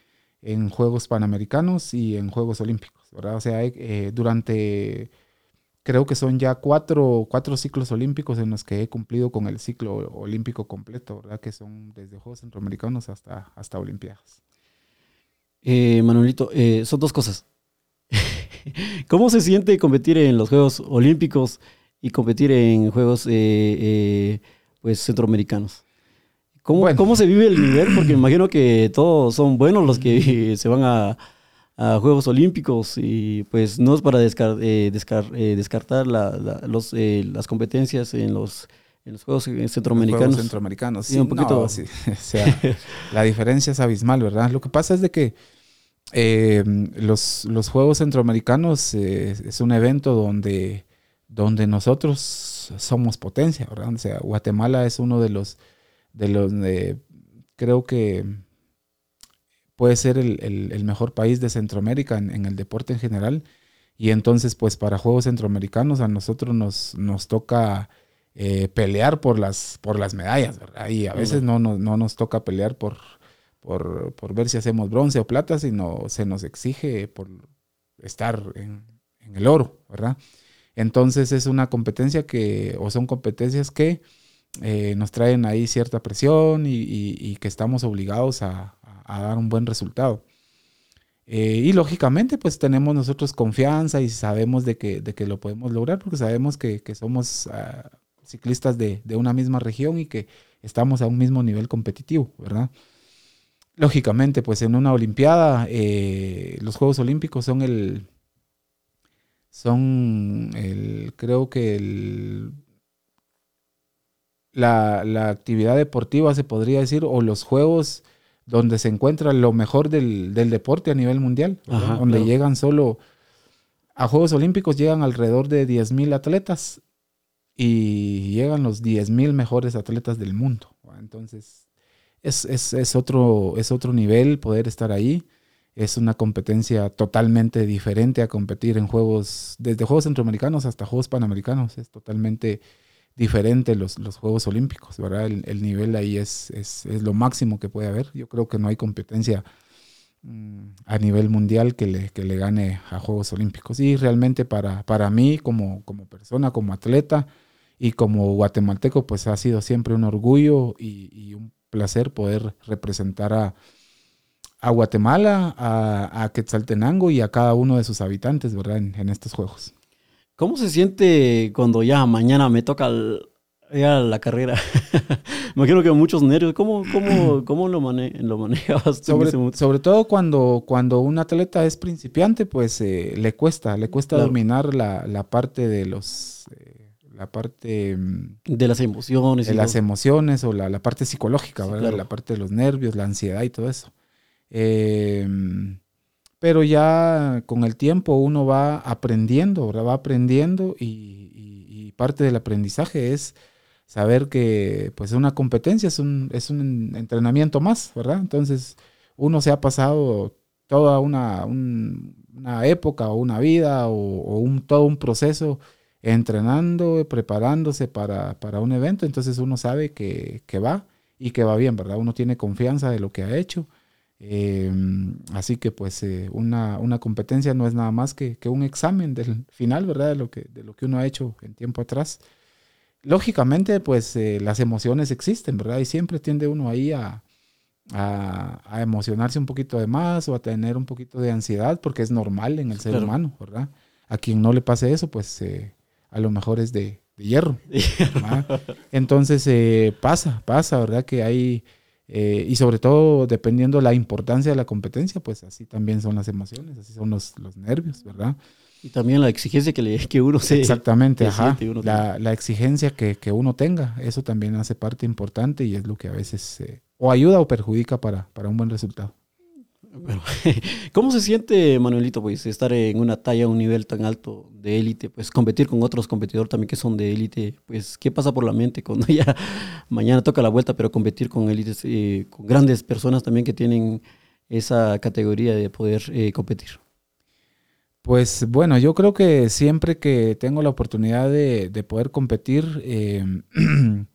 en Juegos Panamericanos y en Juegos Olímpicos, ¿verdad? O sea, eh, durante, creo que son ya cuatro, cuatro ciclos olímpicos en los que he cumplido con el ciclo olímpico completo, ¿verdad? Que son desde Juegos Centroamericanos hasta, hasta Olimpiadas. Eh, Manuelito, eh, son dos cosas. [LAUGHS] ¿Cómo se siente competir en los Juegos Olímpicos y competir en Juegos eh, pues centroamericanos? ¿Cómo, se vive el nivel? Porque imagino que todos son buenos los que [LAUGHS] se van a, Juegos Olímpicos y pues no es para descartar las competencias en los, Juegos Centroamericanos. centroamericanos, sí. un poquito. sí. [LAUGHS] o sea, la diferencia es abismal, ¿verdad? Lo que pasa es de que eh, los, los, Juegos Centroamericanos eh, es un evento donde, donde nosotros somos potencia, ¿verdad? O sea, Guatemala es uno de los, de los, creo que puede ser el, mejor país de Centroamérica en, el deporte en general. Y entonces, pues para Juegos Centroamericanos a nosotros nos, nos toca eh, pelear por las, por las medallas, ¿verdad? Y a veces no, no, no nos toca pelear por por, por, ver si hacemos bronce o plata, sino se nos exige por estar en, el oro, ¿verdad? Entonces es una competencia que, o son competencias que eh, nos traen ahí cierta presión y, que estamos obligados a, dar un buen resultado. Eh, y lógicamente, pues tenemos nosotros confianza y sabemos de que, de que lo podemos lograr porque sabemos que, somos ah, ciclistas de, de, una misma región y que estamos a un mismo nivel competitivo, ¿verdad? Lógicamente, pues en una Olimpiada, eh, los Juegos Olímpicos son el, son el, creo que el, la, actividad deportiva se podría decir, o los Juegos donde se encuentra lo mejor del, deporte a nivel mundial, donde llegan solo a Juegos Olímpicos llegan alrededor de 10.000 atletas y llegan los 10.000 mejores atletas del mundo. Entonces, es, es, es, otro, es otro nivel poder estar ahí. Es una competencia totalmente diferente a competir en juegos, desde Juegos Centroamericanos hasta Juegos Panamericanos. Es totalmente diferente los, los Juegos Olímpicos, ¿verdad? El, nivel ahí es, es, es, lo máximo que puede haber. Yo creo que no hay competencia mm, a nivel mundial que le, que le gane a Juegos Olímpicos. Y realmente para, para mí, como, como persona, como atleta y como guatemalteco, pues ha sido siempre un orgullo y, y un placer poder representar a, a Guatemala, a, a, Quetzaltenango y a cada uno de sus habitantes, ¿verdad? En, en estos juegos. ¿Cómo se siente cuando ya mañana me toca el, ya la carrera? [LAUGHS] me imagino que muchos nervios. ¿Cómo, cómo, [CLEARS THROAT] cómo lo, mane lo manejabas? Sobre, sobre, todo cuando, cuando un atleta es principiante, pues eh, le cuesta, le cuesta claro. dominar la, la, parte de los... La parte de las emociones. De las todo. emociones o la, la parte psicológica, sí, ¿verdad? Claro. La parte de los nervios, la ansiedad y todo eso. Eh, pero ya con el tiempo uno va aprendiendo, ¿verdad? va aprendiendo y, y, y, parte del aprendizaje es saber que pues una competencia es un, es un entrenamiento más, ¿verdad? Entonces uno se ha pasado toda una, un, una época o una vida o, o, un, todo un proceso entrenando, preparándose para, para un evento, entonces uno sabe que, que va y que va bien, ¿verdad? Uno tiene confianza de lo que ha hecho eh, así que pues eh, una, una, competencia no es nada más que, que, un examen del final, ¿verdad? De lo, que, de lo que uno ha hecho en tiempo atrás. Lógicamente pues eh, las emociones existen, ¿verdad? Y siempre tiende uno ahí a, a, a, emocionarse un poquito de más o a tener un poquito de ansiedad porque es normal en el ser claro. humano, ¿verdad? A quien no le pase eso pues eh, a lo mejor es de, de hierro. [LAUGHS] Entonces eh, pasa, pasa, ¿verdad? Que hay eh, y sobre todo, dependiendo la importancia de la competencia, pues así también son las emociones, así son los, los nervios, ¿verdad? Y también la exigencia que, le, que uno se... Exactamente, ajá. Uno la, la, exigencia que, que, uno tenga, eso también hace parte importante y es lo que a veces eh, o ayuda o perjudica para, para un buen resultado. [LAUGHS] ¿Cómo se siente, Manuelito, pues estar en una talla, un nivel tan alto de élite, pues competir con otros competidores también que son de élite? Pues, ¿qué pasa por la mente cuando [LAUGHS] ya mañana toca la vuelta, pero competir con élites, eh, con grandes personas también que tienen esa categoría de poder eh, competir? Pues bueno, yo creo que siempre que tengo la oportunidad de, de poder competir, eh, [CLEARS THROAT]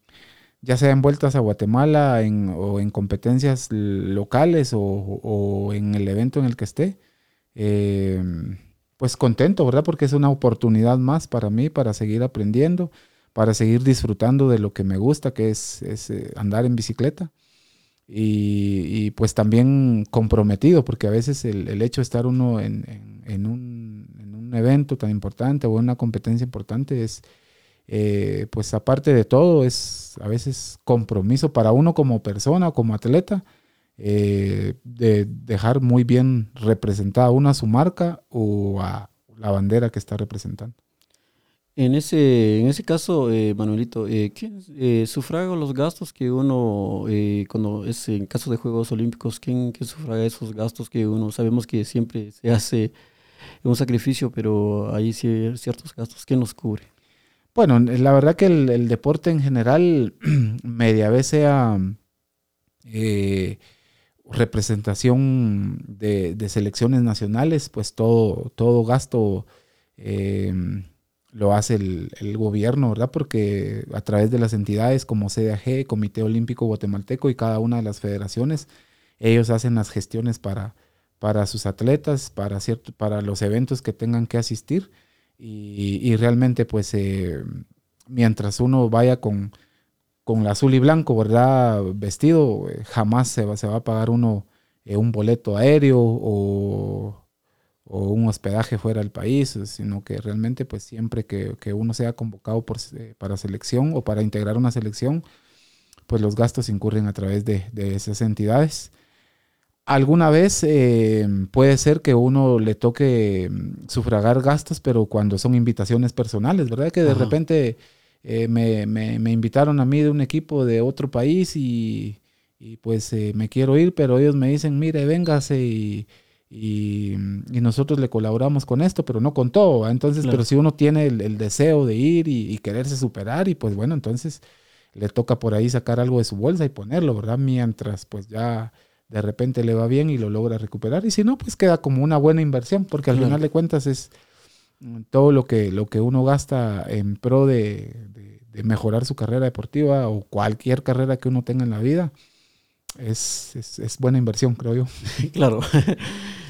ya sea en vueltas a Guatemala en, o en competencias locales o, o, en el evento en el que esté, eh, pues contento, ¿verdad? Porque es una oportunidad más para mí para seguir aprendiendo, para seguir disfrutando de lo que me gusta, que es, es eh, andar en bicicleta. Y, y, pues también comprometido, porque a veces el, el hecho de estar uno en, en, en, un, en un evento tan importante o en una competencia importante es eh, pues aparte de todo, es a veces compromiso para uno como persona, como atleta, eh, de dejar muy bien representada una a su marca o a la bandera que está representando. En ese, en ese caso, eh, Manuelito, ¿quién eh, sufraga los gastos que uno, cuando es en caso de Juegos Olímpicos, ¿quién, quién sufraga esos gastos que uno, sabemos que siempre se hace un sacrificio, pero hay ciertos gastos, ¿quién los cubre? Bueno, la verdad que el, deporte en general, [CLEARS THROAT] media vez sea eh, representación de, selecciones nacionales, pues todo, todo gasto eh, lo hace el, el, gobierno, ¿verdad? Porque a través de las entidades como CDAG, Comité Olímpico Guatemalteco y cada una de las federaciones, ellos hacen las gestiones para, para sus atletas, para, cierto, para los eventos que tengan que asistir y, y realmente, pues, eh, mientras uno vaya con, con azul y blanco, ¿verdad? Vestido, eh, jamás se va, se va a pagar uno eh, un boleto aéreo o, un hospedaje fuera del país, sino que realmente, pues, siempre que, que uno sea convocado para selección o para integrar una selección, pues los gastos incurren a través de esas entidades. Alguna vez eh, puede ser que uno le toque mm, sufragar gastos, pero cuando son invitaciones personales, ¿verdad? Que de Ajá. repente eh, me, me, me, invitaron a mí de un equipo de otro país y, y pues eh, me quiero ir, pero ellos me dicen, mire, véngase y, y, nosotros le colaboramos con esto, pero no con todo. Entonces, pero si uno tiene el, deseo de ir y, quererse superar, y pues bueno, entonces le toca por ahí sacar algo de su bolsa y ponerlo, ¿verdad? Mientras pues ya de repente le va bien y lo logra recuperar. Y si no, pues queda como una buena inversión, porque al final de cuentas es mm, todo lo que, lo que uno gasta en pro de, mejorar su carrera deportiva o cualquier carrera que uno tenga en la vida. Es, es buena inversión, creo yo. [LAUGHS] claro. [LAUGHS]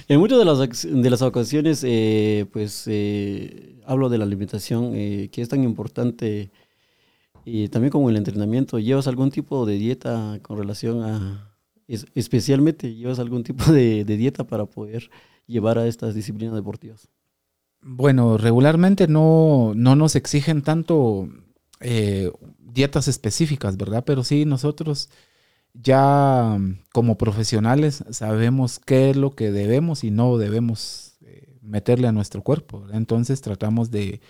En muchas de las, de las ocasiones, eh, pues eh, hablo de la alimentación, eh, que es tan importante, y también como el entrenamiento. ¿Llevas algún tipo de dieta con relación a, especialmente, llevas algún tipo de, dieta para poder llevar a estas disciplinas deportivas? Bueno, regularmente no, no nos exigen tanto dietas específicas, ¿verdad? Pero sí nosotros ya como profesionales sabemos qué es lo que debemos y no debemos eh, meterle a nuestro cuerpo. Entonces tratamos de,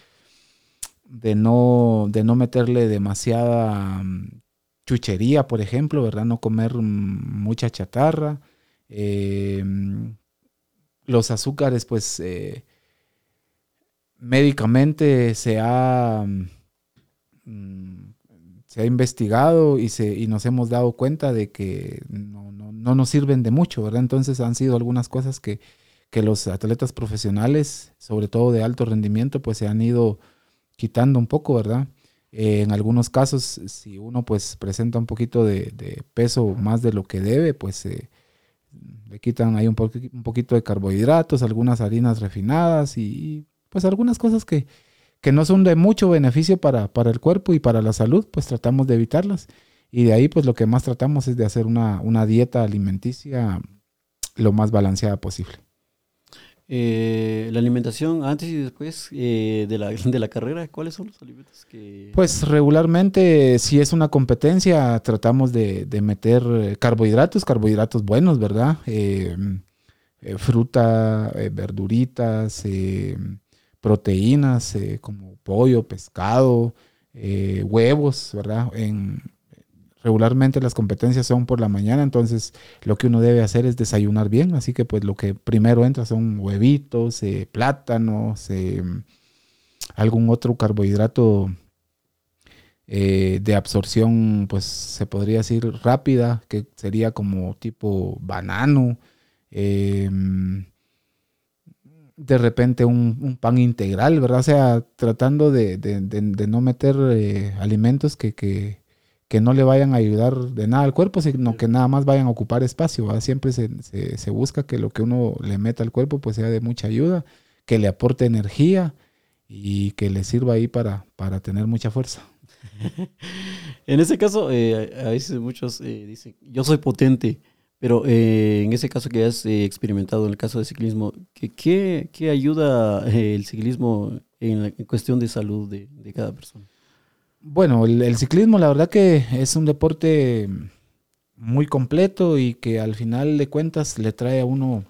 de, no, de no meterle demasiada chuchería, por ejemplo, ¿verdad? No comer mm, mucha chatarra. Eh, los azúcares, pues eh, médicamente se ha se ha investigado y, se, y nos hemos dado cuenta de que no, nos sirven de mucho, ¿verdad? Entonces han sido algunas cosas que, los atletas profesionales, sobre todo de alto rendimiento, pues se han ido quitando un poco, ¿verdad? Eh, en algunos casos, si uno pues presenta un poquito de, peso más de lo que debe, pues le quitan ahí un, un, poquito de carbohidratos, algunas harinas refinadas y pues algunas cosas que, que no son de mucho beneficio para, para, el cuerpo y para la salud, pues tratamos de evitarlas. Y de ahí, pues lo que más tratamos es de hacer una, dieta alimenticia lo más balanceada posible. Eh, la alimentación antes y después eh, de, la, [LAUGHS] de, la, carrera, ¿cuáles son los alimentos que...? Pues regularmente, si es una competencia, tratamos de, meter carbohidratos, carbohidratos buenos, ¿verdad? Eh, fruta, verduritas, proteínas eh, como pollo, pescado, eh, huevos, ¿verdad? En, regularmente las competencias son por la mañana, entonces lo que uno debe hacer es desayunar bien, así que pues lo que primero entra son huevitos, eh, plátanos, algún otro carbohidrato de absorción, pues se podría decir rápida, que sería como tipo banano, de repente un, pan integral, ¿verdad? O sea, tratando de, no meter eh, alimentos que, que, no le vayan a ayudar de nada al cuerpo, sino que nada más vayan a ocupar espacio. Siempre se, se, busca que lo que uno le meta al cuerpo pues sea de mucha ayuda, que le aporte energía y que le sirva ahí para, para tener mucha fuerza. [LAUGHS] en ese caso, eh, a veces muchos eh, dicen, yo soy potente pero eh, en ese caso que has eh, experimentado, en el caso del ciclismo, ¿qué, qué ayuda eh, el ciclismo en, la, cuestión de salud de, cada persona? Bueno, el, ciclismo la verdad que es un deporte muy completo y que al final de cuentas le trae a uno,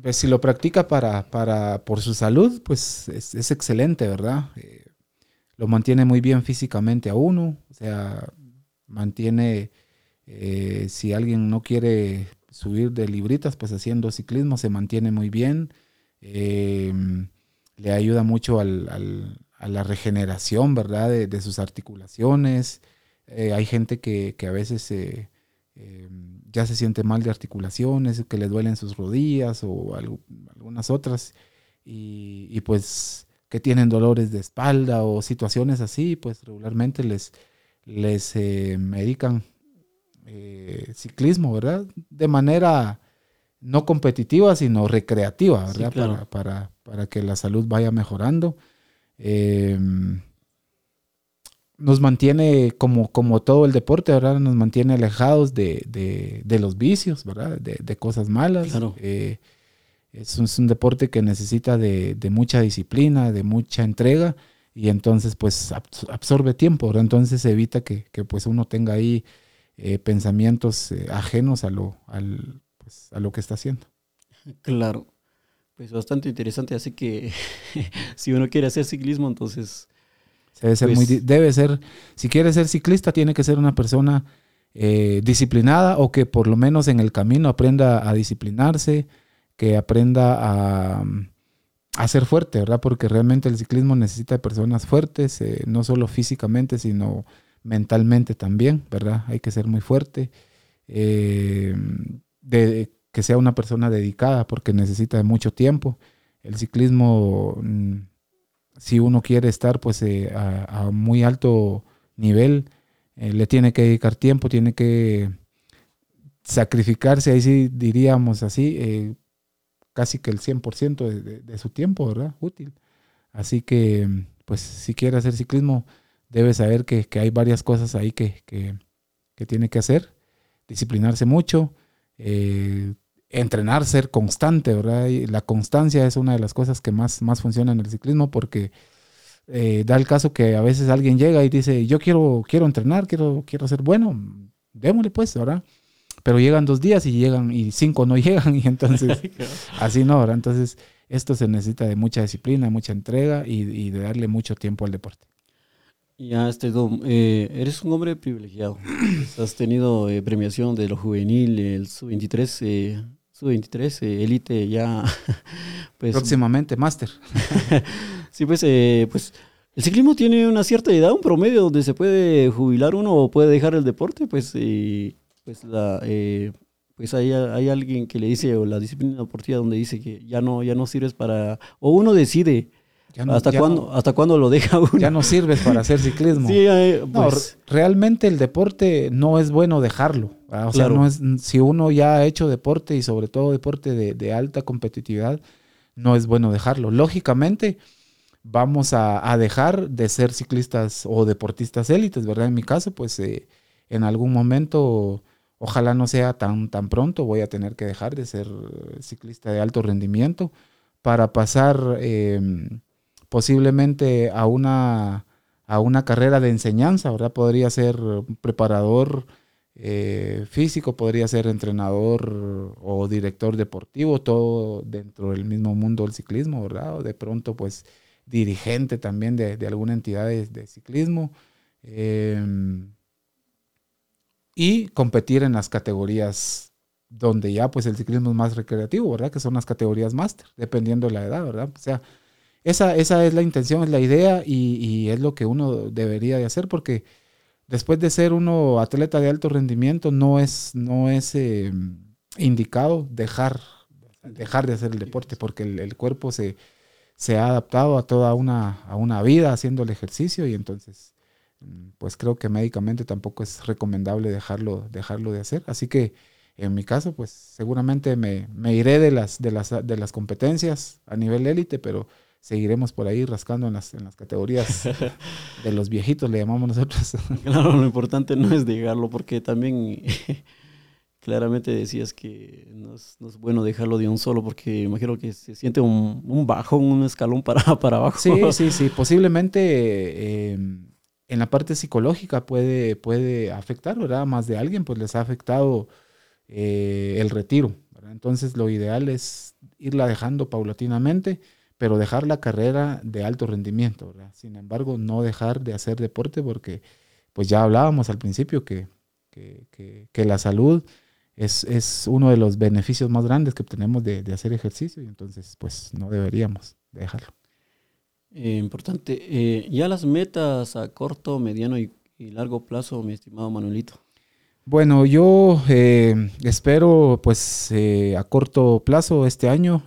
pues si lo practica para, para por su salud, pues es, excelente, ¿verdad? lo mantiene muy bien físicamente a uno, o sea, mantiene eh, si alguien no quiere subir de libritas, pues haciendo ciclismo se mantiene muy bien. Em, le ayuda mucho a la regeneración, ¿verdad? De, sus articulaciones. Eh, hay gente que, a veces em, ya se siente mal de articulaciones, que le duelen sus rodillas o algunas otras. Y, pues que tienen dolores de espalda o situaciones así, pues regularmente les, les eh, medican eh, ciclismo, ¿verdad? De manera no competitiva, sino recreativa, ¿verdad? para, para, que la salud vaya mejorando. Em, nos mantiene, como, como todo el deporte, ¿verdad? Nos mantiene alejados de, los vicios, ¿verdad? De, cosas malas. Eh, es, un, es, un, deporte que necesita de, mucha disciplina, de mucha entrega, y entonces, pues, absorbe tiempo, ¿verdad? Entonces evita que, que pues uno tenga ahí eh, pensamientos eh, ajenos a lo, al, pues, a lo que está haciendo. Claro, pues bastante interesante, así que [LAUGHS] si uno quiere hacer ciclismo, entonces... Debe ser, muy, pues debe ser, si quiere ser ciclista, tiene que ser una persona eh, disciplinada o que por lo menos en el camino aprenda a disciplinarse, que aprenda a, a ser fuerte, ¿verdad? Porque realmente el ciclismo necesita personas fuertes, eh, no solo físicamente, sino mentalmente también, ¿verdad? Hay que ser muy fuerte, eh, de, que sea una persona dedicada porque necesita de mucho tiempo. El ciclismo, mm, si uno quiere estar pues eh, a, muy alto nivel, le tiene que dedicar tiempo, tiene que sacrificarse, ahí sí diríamos así, casi que el 100% de, de, su tiempo, ¿verdad? Útil. Así que, pues, si quiere hacer ciclismo, debe saber que, que hay varias cosas ahí que, que, que, tiene que hacer. Disciplinarse mucho, eh, entrenar, ser constante, ¿verdad? Y la constancia es una de las cosas que más, más funciona en el ciclismo porque eh, da el caso que a veces alguien llega y dice, yo quiero, quiero entrenar, quiero, quiero ser bueno, démosle pues, ¿verdad? pero llegan dos días y llegan y cinco no [LAUGHS] llegan y entonces [LAUGHS] así no, ¿verdad? Entonces esto se necesita de mucha disciplina, mucha entrega y, y de darle mucho tiempo al deporte. Ya, este Dom, eh, eres un hombre privilegiado. Has tenido eh, premiación de lo juvenil, el sub-23, eh, sub-23, élite ya. [LAUGHS] pues, Próximamente, máster. [LAUGHS] sí, pues, pues el ciclismo tiene una cierta edad, un promedio donde se puede jubilar uno o puede dejar el deporte, pues pues la eh, pues hay, hay, alguien que le dice o la disciplina deportiva donde dice que ya no ya no sirves para o uno decide hasta cuándo hasta cuándo lo deja uno ya no sirves para hacer [LAUGHS] ciclismo sí, eh, pues, realmente el deporte no es bueno dejarlo o sea no es si uno ya ha hecho deporte y sobre todo deporte de, de alta competitividad no es bueno dejarlo. Lógicamente vamos a, a, dejar de ser ciclistas o deportistas élites verdad en mi caso pues eh, en algún momento Ojalá no sea tan, tan pronto, voy a tener que dejar de ser ciclista de alto rendimiento para pasar em, posiblemente a una, a una carrera de enseñanza, ¿verdad? Podría ser preparador eh, físico, podría ser entrenador o director deportivo, todo dentro del mismo mundo del ciclismo, ¿verdad? O de pronto, pues, dirigente también de, de alguna entidad de, ciclismo. Eh, y competir en las categorías donde ya pues el ciclismo es más recreativo, ¿verdad? Que son las categorías máster, dependiendo de la edad, ¿verdad? O sea, esa, esa es la intención, es la idea y, y, es lo que uno debería de hacer porque después de ser uno atleta de alto rendimiento no es, no es eh, indicado dejar, dejar de hacer el deporte porque el, el cuerpo se, se, ha adaptado a toda una, a una vida haciendo el ejercicio y entonces pues creo que médicamente tampoco es recomendable dejarlo, dejarlo de hacer. Así que en mi caso, pues seguramente me, me iré de las, de, las, de las competencias a nivel élite, pero seguiremos por ahí rascando en las, en las categorías [LAUGHS] de los viejitos, le llamamos nosotros. [LAUGHS] Claro, lo importante no es dejarlo, porque también [LAUGHS] claramente decías que no es, no es, bueno dejarlo de un solo, porque imagino que se siente un, un bajón, un escalón para, para abajo. Sí, sí, sí, posiblemente... Eh, en la parte psicológica puede, puede afectar, ¿verdad? Más de alguien, pues les ha afectado eh, el retiro. ¿verdad? Entonces lo ideal es irla dejando paulatinamente, pero dejar la carrera de alto rendimiento. ¿verdad? Sin embargo, no dejar de hacer deporte porque, pues ya hablábamos al principio que, que, que, que la salud es, es, uno de los beneficios más grandes que obtenemos de, de hacer ejercicio y entonces, pues no deberíamos dejarlo. Eh, importante. Eh, ya las metas a corto, mediano y, y, largo plazo, mi estimado Manuelito. Bueno, yo eh, espero pues eh, a corto plazo este año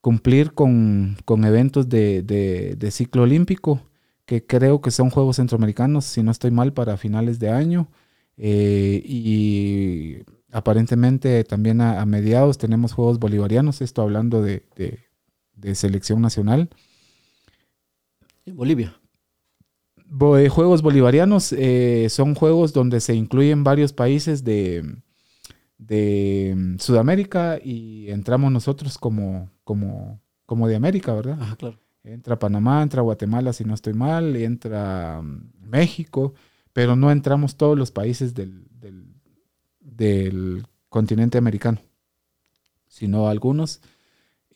cumplir con, con eventos de, de, de, ciclo olímpico, que creo que son Juegos Centroamericanos, si no estoy mal, para finales de año. y aparentemente también a, a, mediados tenemos Juegos Bolivarianos, esto hablando de, de de selección nacional. En Bolivia. Juegos bolivarianos eh, son juegos donde se incluyen varios países de, de mm, Sudamérica y entramos nosotros como, como, como de América, ¿verdad? Ajá, claro. Entra Panamá, entra Guatemala, si no estoy mal, entra um, México, pero no entramos todos los países del, del, del continente americano, sino algunos.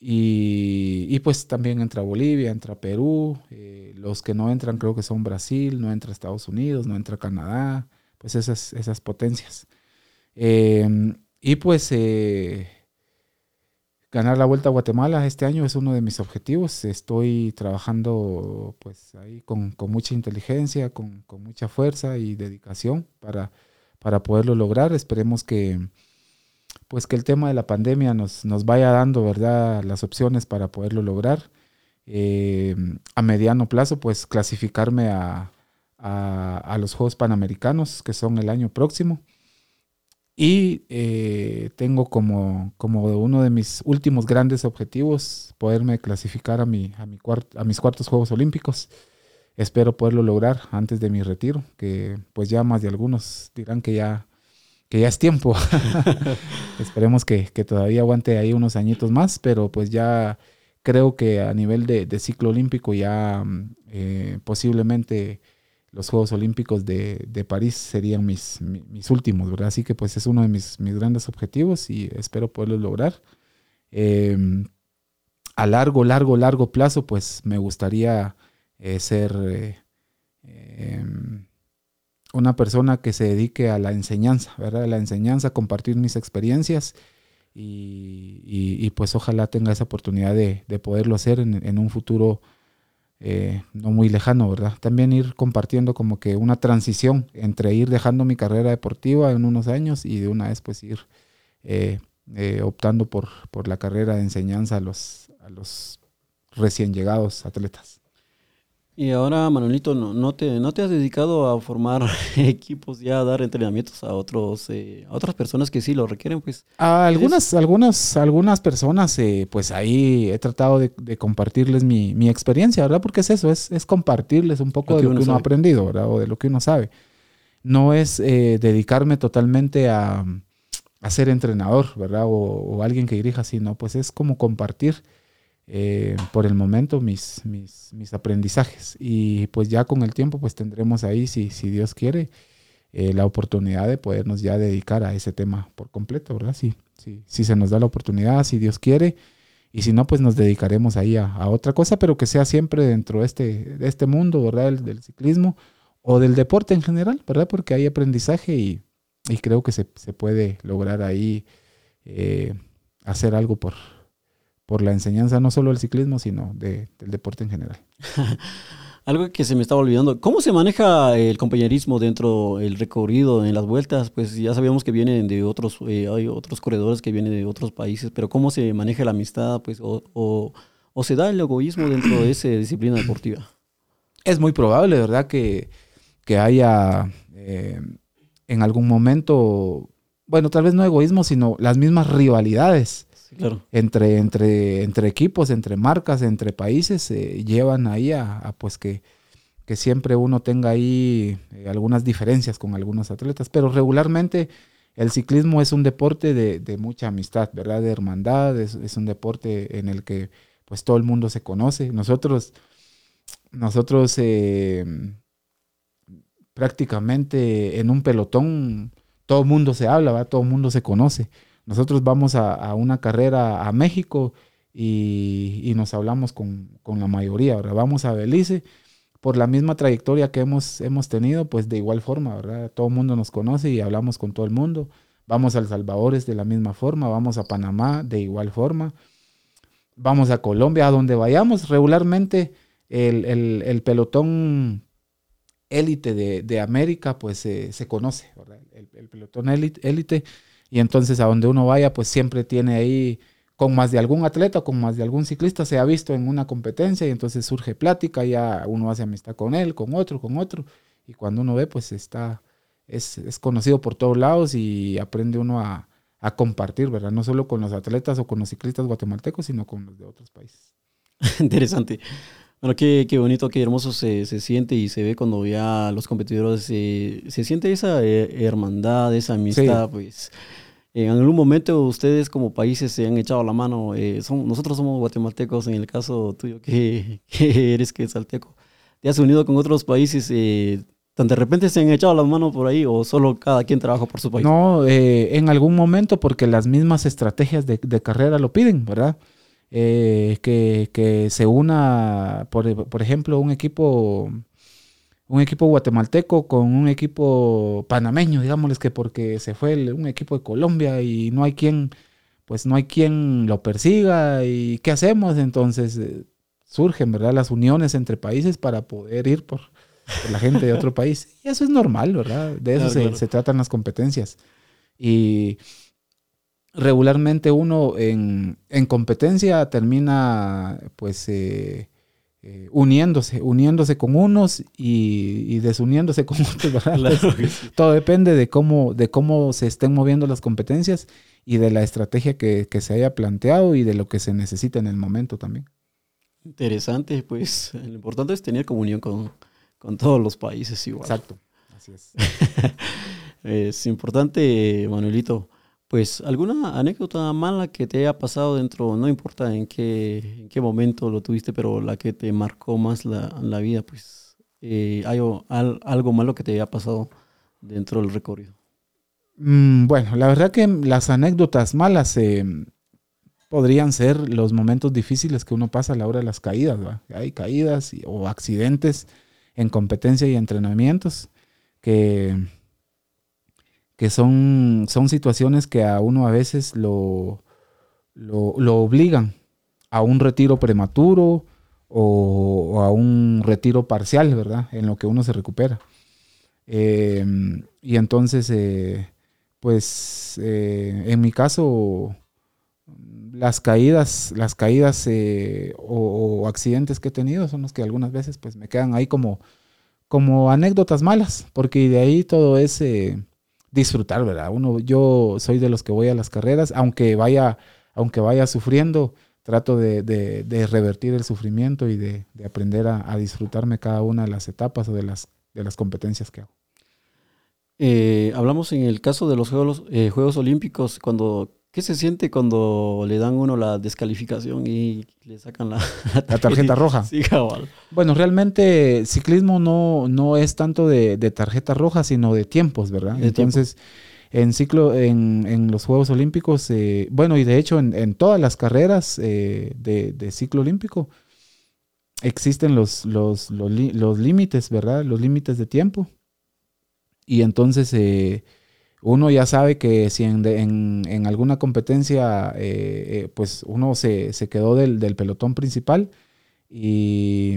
Y, y, pues también entra Bolivia, entra Perú, eh, los que no entran creo que son Brasil, no entra Estados Unidos, no entra Canadá, pues esas, esas potencias. Em, y pues eh, ganar la Vuelta a Guatemala este año es uno de mis objetivos. Estoy trabajando pues ahí con, mucha inteligencia, con, mucha fuerza y dedicación para, para poderlo lograr. Esperemos que pues que el tema de la pandemia nos, nos vaya dando verdad las opciones para poderlo lograr. Eh, a mediano plazo pues clasificarme a, a los Juegos Panamericanos que son el año próximo y eh, tengo como, como uno de mis últimos grandes objetivos poderme clasificar a, mi, a, mi a mis cuartos Juegos Olímpicos. Espero poderlo lograr antes de mi retiro, que pues ya más de algunos dirán que ya, que ya es tiempo. [LAUGHS] Esperemos que, que, todavía aguante ahí unos añitos más, pero pues ya creo que a nivel de, ciclo olímpico ya eh, posiblemente los Juegos Olímpicos de, de París serían mis, mis, últimos, ¿verdad? Así que pues es uno de mis, mis grandes objetivos y espero poderlos lograr. Em, a largo, largo, largo plazo, pues me gustaría eh, ser eh, em, una persona que se dedique a la enseñanza, ¿verdad? A la enseñanza, compartir mis experiencias y, y, pues ojalá tenga esa oportunidad de, de poderlo hacer en, en un futuro eh, no muy lejano, ¿verdad? También ir compartiendo como que una transición entre ir dejando mi carrera deportiva en unos años y de una vez pues ir eh, eh, optando por, por la carrera de enseñanza a los, a los recién llegados atletas. Y ahora, Manuelito, ¿no, no, te, ¿no te has dedicado a formar [LAUGHS] equipos ya a dar entrenamientos a otros eh, a otras personas que sí lo requieren? pues a algunas, algunas, algunas personas, eh, pues ahí he tratado de, compartirles mi, mi, experiencia, ¿verdad? Porque es eso, es, es compartirles un poco de lo que uno ha aprendido, ¿verdad? O de lo que uno sabe. No es eh, dedicarme totalmente a, a, ser entrenador, ¿verdad? O, o alguien que dirija así, no, pues es como compartir eh, por el momento mis, mis, mis, aprendizajes. Y pues ya con el tiempo pues tendremos ahí, si, si Dios quiere, eh, la oportunidad de podernos ya dedicar a ese tema por completo, ¿verdad? Si, sí, si se nos da la oportunidad, si Dios quiere. Y si no, pues nos dedicaremos ahí a, otra cosa, pero que sea siempre dentro de este, de este mundo, ¿verdad? Del, ciclismo o del deporte en general, ¿verdad? Porque hay aprendizaje y, y creo que se, se, puede lograr ahí eh, hacer algo por, por la enseñanza no solo del ciclismo, sino del deporte en general. [LAUGHS] Algo que se me estaba olvidando, ¿cómo se maneja el compañerismo dentro del recorrido, en las vueltas? Pues ya sabíamos que vienen de otros, eh, hay otros corredores que vienen de otros países, pero ¿cómo se maneja la amistad, pues, o, o, se da el egoísmo dentro de esa disciplina deportiva? Es muy probable, ¿verdad? Que, que haya eh, en algún momento, bueno, tal vez no egoísmo, sino las mismas rivalidades entre, entre, entre equipos, entre marcas, entre países, eh, llevan ahí a, pues que, que, siempre uno tenga ahí eh, algunas diferencias con algunos atletas, pero regularmente el ciclismo es un deporte de, mucha amistad, ¿verdad? De hermandad, es, un deporte en el que pues todo el mundo se conoce. Nosotros, nosotros eh, prácticamente en un pelotón todo el mundo se habla, ¿verdad? todo el mundo se conoce. Nosotros vamos a, una carrera a México y, nos hablamos con, la mayoría, ¿verdad? Vamos a Belice por la misma trayectoria que hemos, hemos tenido, pues de igual forma, ¿verdad? Todo el mundo nos conoce y hablamos con todo el mundo. Vamos a El Salvador de la misma forma, vamos a Panamá de igual forma, vamos a Colombia, a donde vayamos. Regularmente el, pelotón élite de, América, pues se conoce. El, el pelotón élite y entonces a donde uno vaya, pues siempre tiene ahí con más de algún atleta con más de algún ciclista se ha visto en una competencia y entonces surge plática, ya uno hace amistad con él, con otro, con otro. Y cuando uno ve, pues está, es, conocido por todos lados y aprende uno a, compartir, ¿verdad? No solo con los atletas o con los ciclistas guatemaltecos, sino con los de otros países. [LAUGHS] Interesante. Bueno, qué, qué, bonito, qué hermoso se, se, siente y se ve cuando ya los competidores se, se siente esa eh, hermandad, esa amistad, pues en algún momento ustedes como países se han echado la mano. Eh, son, nosotros somos guatemaltecos, en el caso tuyo que, [LAUGHS] que eres salteco. ¿Te has unido con otros países? Eh, ¿De repente se han echado las manos por ahí o solo cada quien trabaja por su país? No, eh, en algún momento porque las mismas estrategias de, de carrera lo piden, ¿verdad? Eh, que, que, se una, por, por ejemplo, un equipo un equipo guatemalteco con un equipo panameño, digámosles que porque se fue un equipo de Colombia y no hay quien, pues no hay quien lo persiga y qué hacemos, entonces eh, surgen, ¿verdad? Las uniones entre países para poder ir por, la gente de otro [LAUGHS] país. Y eso es normal, ¿verdad? De eso se, tratan las competencias. Y regularmente uno en, competencia termina, pues, eh, eh, uniéndose, uniéndose con unos y, desuniéndose [LAUGHS] con otros. Todo depende de cómo, de cómo se estén moviendo las competencias y de la estrategia que, que se haya planteado y de lo que se necesita en el momento también. Interesante, pues [LAUGHS] lo importante es tener comunión con, todos los países igual. Exacto, así es. [LAUGHS] es importante, Manuelito. Pues alguna anécdota mala que te haya pasado dentro, no importa en qué, en qué momento lo tuviste, pero la que te marcó más la, vida, pues eh, hay algo malo que te haya pasado dentro del recorrido. Mm, bueno, la verdad que las anécdotas malas, eh, podrían ser los momentos difíciles que uno pasa a la hora de las caídas. Hay caídas o accidentes en competencia y entrenamientos que, que son, son situaciones que a uno a veces lo, lo, obligan a un retiro prematuro o, a un retiro parcial, ¿verdad? En lo que uno se recupera. Eh, y entonces, eh, pues eh, en mi caso, las caídas, las caídas eh, o, accidentes que he tenido son los que algunas veces pues me quedan ahí como, como anécdotas malas, porque de ahí todo es eh, disfrutar, ¿verdad? Uno, yo soy de los que voy a las carreras, aunque vaya, aunque vaya sufriendo, trato de, revertir el sufrimiento y de, aprender a, disfrutarme cada una de las etapas o de las, de las competencias que hago. Eh, hablamos en el caso de los Juegos, Juegos Olímpicos, cuando ¿Qué se siente cuando le dan uno la descalificación y le sacan la, tarjeta, roja? Sí, cabal. Bueno, realmente ciclismo no, no es tanto de, tarjeta roja, sino de tiempos, ¿verdad? Entonces, en ciclo, en, los Juegos Olímpicos, eh, bueno, y de hecho en, todas las carreras eh, de, ciclo olímpico existen los, los, los límites, ¿verdad? Los límites de tiempo. Y entonces... Eh, uno ya sabe que si en, alguna competencia, eh, eh, pues uno se, quedó del, pelotón principal y,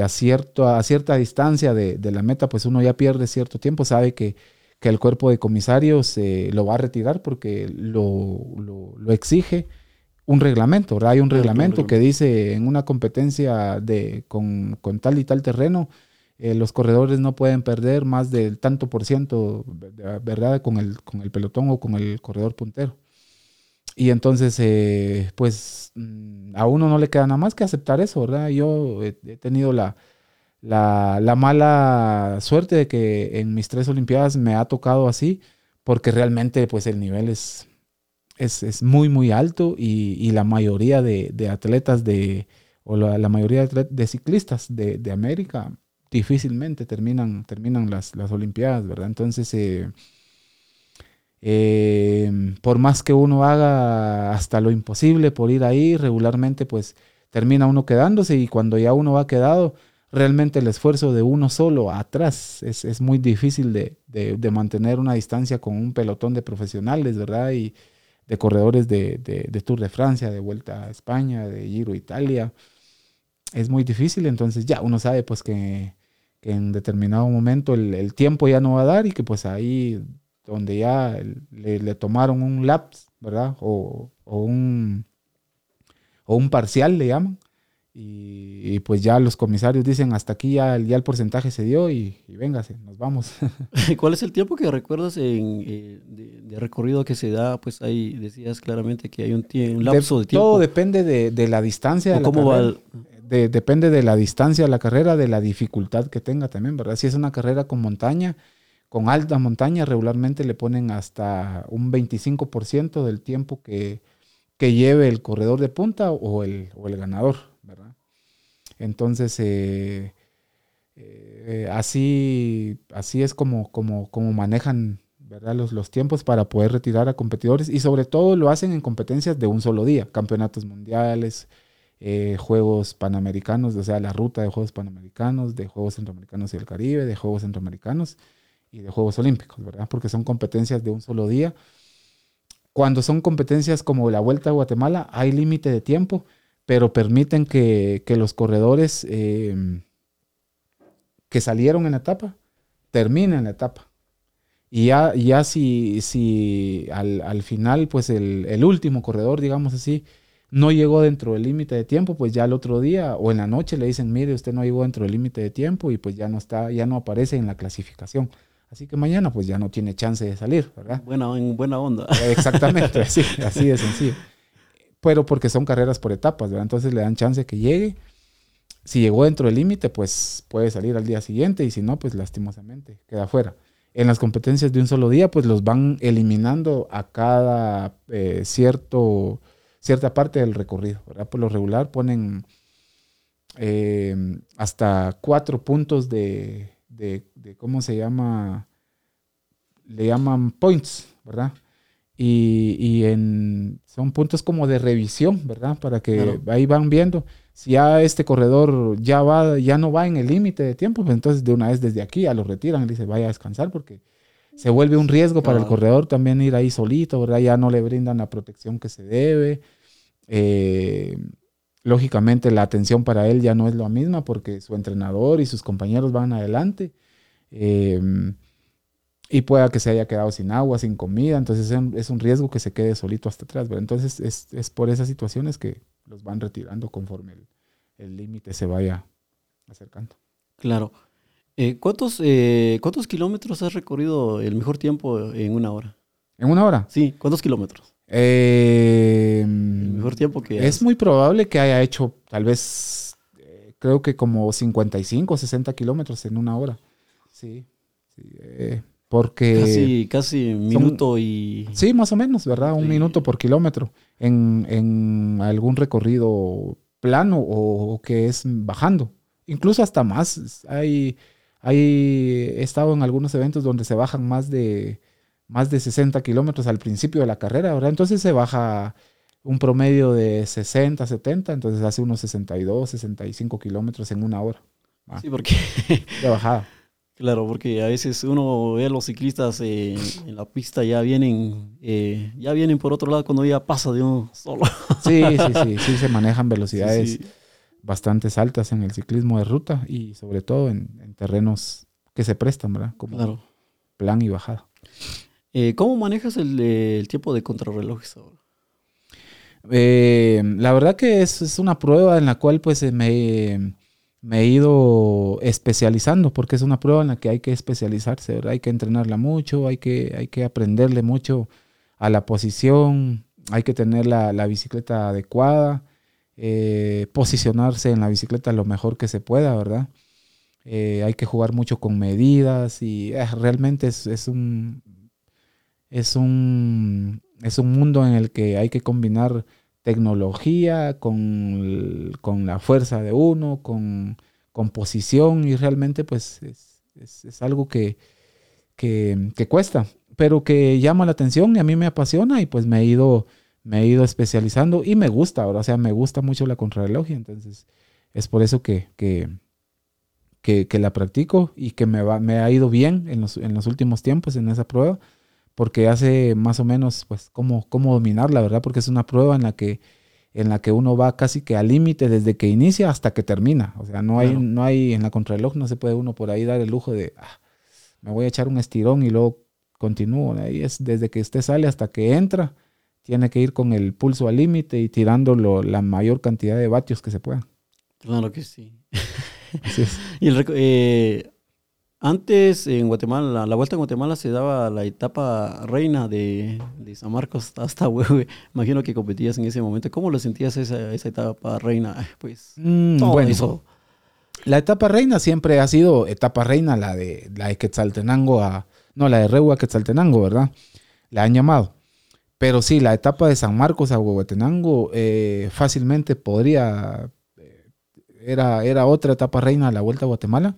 a, cierto, a cierta distancia de, la meta, pues uno ya pierde cierto tiempo, sabe que, el cuerpo de comisarios eh, lo va a retirar porque lo, exige un reglamento, ¿verdad? Hay un reglamento que dice en una competencia de, con, con tal y tal terreno, eh, los corredores no pueden perder más del tanto por ciento, ¿verdad? Con el, con el pelotón o con el corredor puntero. Y entonces, eh, pues mm, a uno no le queda nada más que aceptar eso, ¿verdad? Yo he, tenido la, la, mala suerte de que en mis tres Olimpiadas me ha tocado así, porque realmente pues el nivel es, es, muy, muy alto y, la mayoría de, atletas de, o la, mayoría de, ciclistas de, de América difícilmente terminan, terminan las, las Olimpiadas, ¿verdad? Entonces, eh, eh, por más que uno haga hasta lo imposible por ir ahí, regularmente pues termina uno quedándose y cuando ya uno va quedado, realmente el esfuerzo de uno solo atrás es, muy difícil de, mantener una distancia con un pelotón de profesionales, ¿verdad? Y de corredores de, de Tour de Francia, de Vuelta a España, de Giro Italia. Es muy difícil, entonces ya uno sabe pues que que en determinado momento el, tiempo ya no va a dar y que pues ahí donde ya le, tomaron un lapse, ¿verdad? O, un, o un parcial le llaman. Y, pues ya los comisarios dicen hasta aquí ya, ya el porcentaje se dio y, y véngase, nos vamos. [LAUGHS] ¿Cuál es el tiempo que recuerdas en, eh, de, recorrido que se da? Pues ahí decías claramente que hay un, lapso de, tiempo. Todo depende de, la distancia. De cómo va el, depende de la distancia de la carrera, de la dificultad que tenga también, ¿verdad? Si es una carrera con montaña, con alta montaña, regularmente le ponen hasta un 25% del tiempo que, lleve el corredor de punta o el, el ganador, ¿verdad? Entonces, eh, eh, así, así es como, como, como manejan ¿verdad? Los, los tiempos para poder retirar a competidores y sobre todo lo hacen en competencias de un solo día, campeonatos mundiales, eh, Juegos Panamericanos, o sea, la ruta de Juegos Panamericanos, de Juegos Centroamericanos y del Caribe, de Juegos Centroamericanos y de Juegos Olímpicos, ¿verdad? Porque son competencias de un solo día. Cuando son competencias como la Vuelta a Guatemala, hay límite de tiempo, pero permiten que, los corredores em, que salieron en la etapa terminen la etapa. Y ya, ya si, si al, final, pues el, el último corredor, digamos así, no llegó dentro del límite de tiempo, pues ya el otro día o en la noche le dicen, mire, usted no llegó dentro del límite de tiempo y pues ya no está, ya no aparece en la clasificación. Así que mañana pues ya no tiene chance de salir, ¿verdad? Buena, en buena onda. Exactamente, [LAUGHS] así, así de sencillo. Pero porque son carreras por etapas, ¿verdad? Entonces le dan chance que llegue. Si llegó dentro del límite, pues puede salir al día siguiente y si no, pues lastimosamente queda fuera. En las competencias de un solo día, pues los van eliminando a cada eh, cierto cierta parte del recorrido. ¿verdad? Por lo regular ponen eh, hasta cuatro puntos de, de, ¿cómo se llama? Le llaman points, ¿verdad? Y, y en, son puntos como de revisión, ¿verdad? Para que ahí van viendo. Si ya este corredor ya va, ya no va en el límite de tiempo, pues entonces de una vez desde aquí ya lo retiran y dice vaya a descansar porque se vuelve un riesgo para el corredor también ir ahí solito, ¿verdad? Ya no le brindan la protección que se debe. Eh, lógicamente la atención para él ya no es la misma porque su entrenador y sus compañeros van adelante. Eh, y pueda que se haya quedado sin agua, sin comida, entonces es un, riesgo que se quede solito hasta atrás. Entonces es, por esas situaciones que los van retirando conforme el límite se vaya acercando. Claro. Eh, ¿cuántos, eh, ¿Cuántos kilómetros has recorrido el mejor tiempo en una hora? ¿En una hora? Sí, ¿cuántos kilómetros? Eh, mejor tiempo que... Es muy probable que haya hecho tal vez, eh, creo que como 55 o 60 kilómetros en una hora. Sí, porque... Casi, casi minuto y... Sí, más o menos, ¿verdad? Un minuto por kilómetro en, en algún recorrido plano o que es bajando. Incluso hasta más. Hay, hay, he estado en algunos eventos donde se bajan más de más de 60 kilómetros al principio de la carrera, ¿verdad? Entonces se baja un promedio de 60, 70, entonces hace unos 62, 65 kilómetros en una hora. Sí, porque... [LAUGHS] De bajada. Claro, porque a veces uno ve a los ciclistas eh, en la pista ya vienen, eh, ya vienen por otro lado cuando ya pasa de uno solo. Sí, sí, [LAUGHS] sí, sí se manejan velocidades bastante altas en el ciclismo de ruta y sobre todo en, terrenos que se prestan, ¿verdad? Como claro. plan y bajada. Eh, ¿Cómo manejas el, tiempo de contrarrelojes ahora? Eh, la verdad que es, una prueba en la cual pues eh, me, he ido especializando, porque es una prueba en la que hay que especializarse, hay que entrenarla mucho, hay que, hay que aprenderle mucho a la posición, hay que tener la, bicicleta adecuada, posicionarse en la bicicleta lo mejor que se pueda, ¿verdad? hay que jugar mucho con medidas y realmente es, un, es un, es un mundo en el que hay que combinar tecnología con, la fuerza de uno, con, posición y realmente pues es, algo que, que, cuesta, pero que llama la atención y a mí me apasiona y pues me he ido, me he ido especializando y me gusta, ahora, o sea, me gusta mucho la contrarreloj entonces es por eso que, que, que, la practico y que me, va, me ha ido bien en los, en los últimos tiempos en esa prueba porque hace más o menos, pues, cómo, cómo dominarla, ¿verdad? Porque es una prueba en la que, en la que uno va casi que al límite desde que inicia hasta que termina. O sea, no hay, no hay, en la contrarreloj no se puede uno por ahí dar el lujo de, ah, me voy a echar un estirón y luego continúo. Ahí es desde que usted sale hasta que entra, tiene que ir con el pulso al límite y tirando la mayor cantidad de vatios que se pueda. Claro que sí. Así es. [LAUGHS] y el, eh, antes en Guatemala, la vuelta en Guatemala se daba la etapa reina de, San Marcos hasta [LAUGHS] Huehue. Imagino que competías en ese momento. ¿Cómo lo sentías esa, esa etapa reina? Pues mm, bueno, eso. La etapa reina siempre ha sido etapa reina, la de, la de Quetzaltenango a. No, la de Rehue a Quetzaltenango, ¿verdad? La han llamado. Pero sí, la etapa de San Marcos a Huehuetenango eh, fácilmente podría. Eh, era, era otra etapa reina la vuelta a Guatemala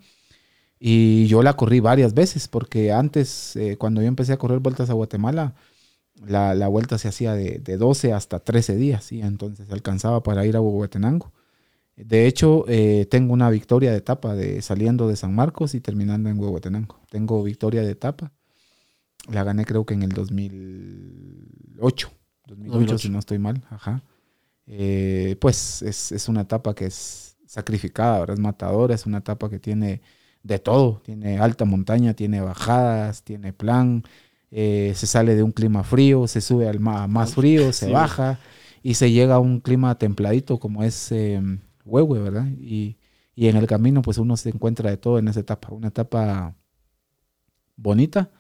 y yo la corrí varias veces, porque antes, eh, cuando yo empecé a correr vueltas a Guatemala, la, la vuelta se hacía de, de 12 hasta 13 días, ¿sí? entonces alcanzaba para ir a Huehuetenango. De hecho, eh, tengo una victoria de etapa de saliendo de San Marcos y terminando en Huehuetenango. Tengo victoria de etapa. La gané creo que en el 2008. 2008, 2008. si no estoy mal. Ajá. Eh, pues es, es una etapa que es sacrificada, ¿verdad? es matadora, es una etapa que tiene de todo. Tiene alta montaña, tiene bajadas, tiene plan. eh, se sale de un clima frío, se sube al ma- más frío, se Sí. baja y se llega a un clima templadito como es eh, Huehue, ¿verdad? Y, y en el camino pues uno se encuentra de todo en esa etapa. Una etapa bonita,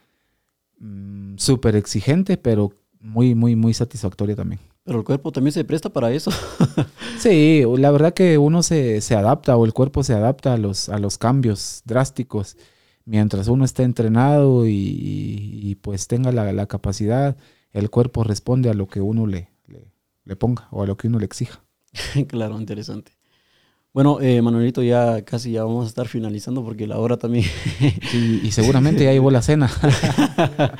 mm, súper exigente, pero muy, muy, muy satisfactoria también. Pero el cuerpo también se presta para eso. [LAUGHS] Sí, la verdad que uno se, se adapta o el cuerpo se adapta a los, a los cambios drásticos. Mientras uno esté entrenado y, y- y, pues tenga la, la capacidad, el cuerpo responde a lo que uno le, le, le ponga o a lo que uno le exija. [LAUGHS] claro, interesante. Bueno, eh, Manuelito, ya casi ya vamos a estar finalizando porque la hora también. [LAUGHS] Sí, y seguramente ya llevó la cena. [LAUGHS]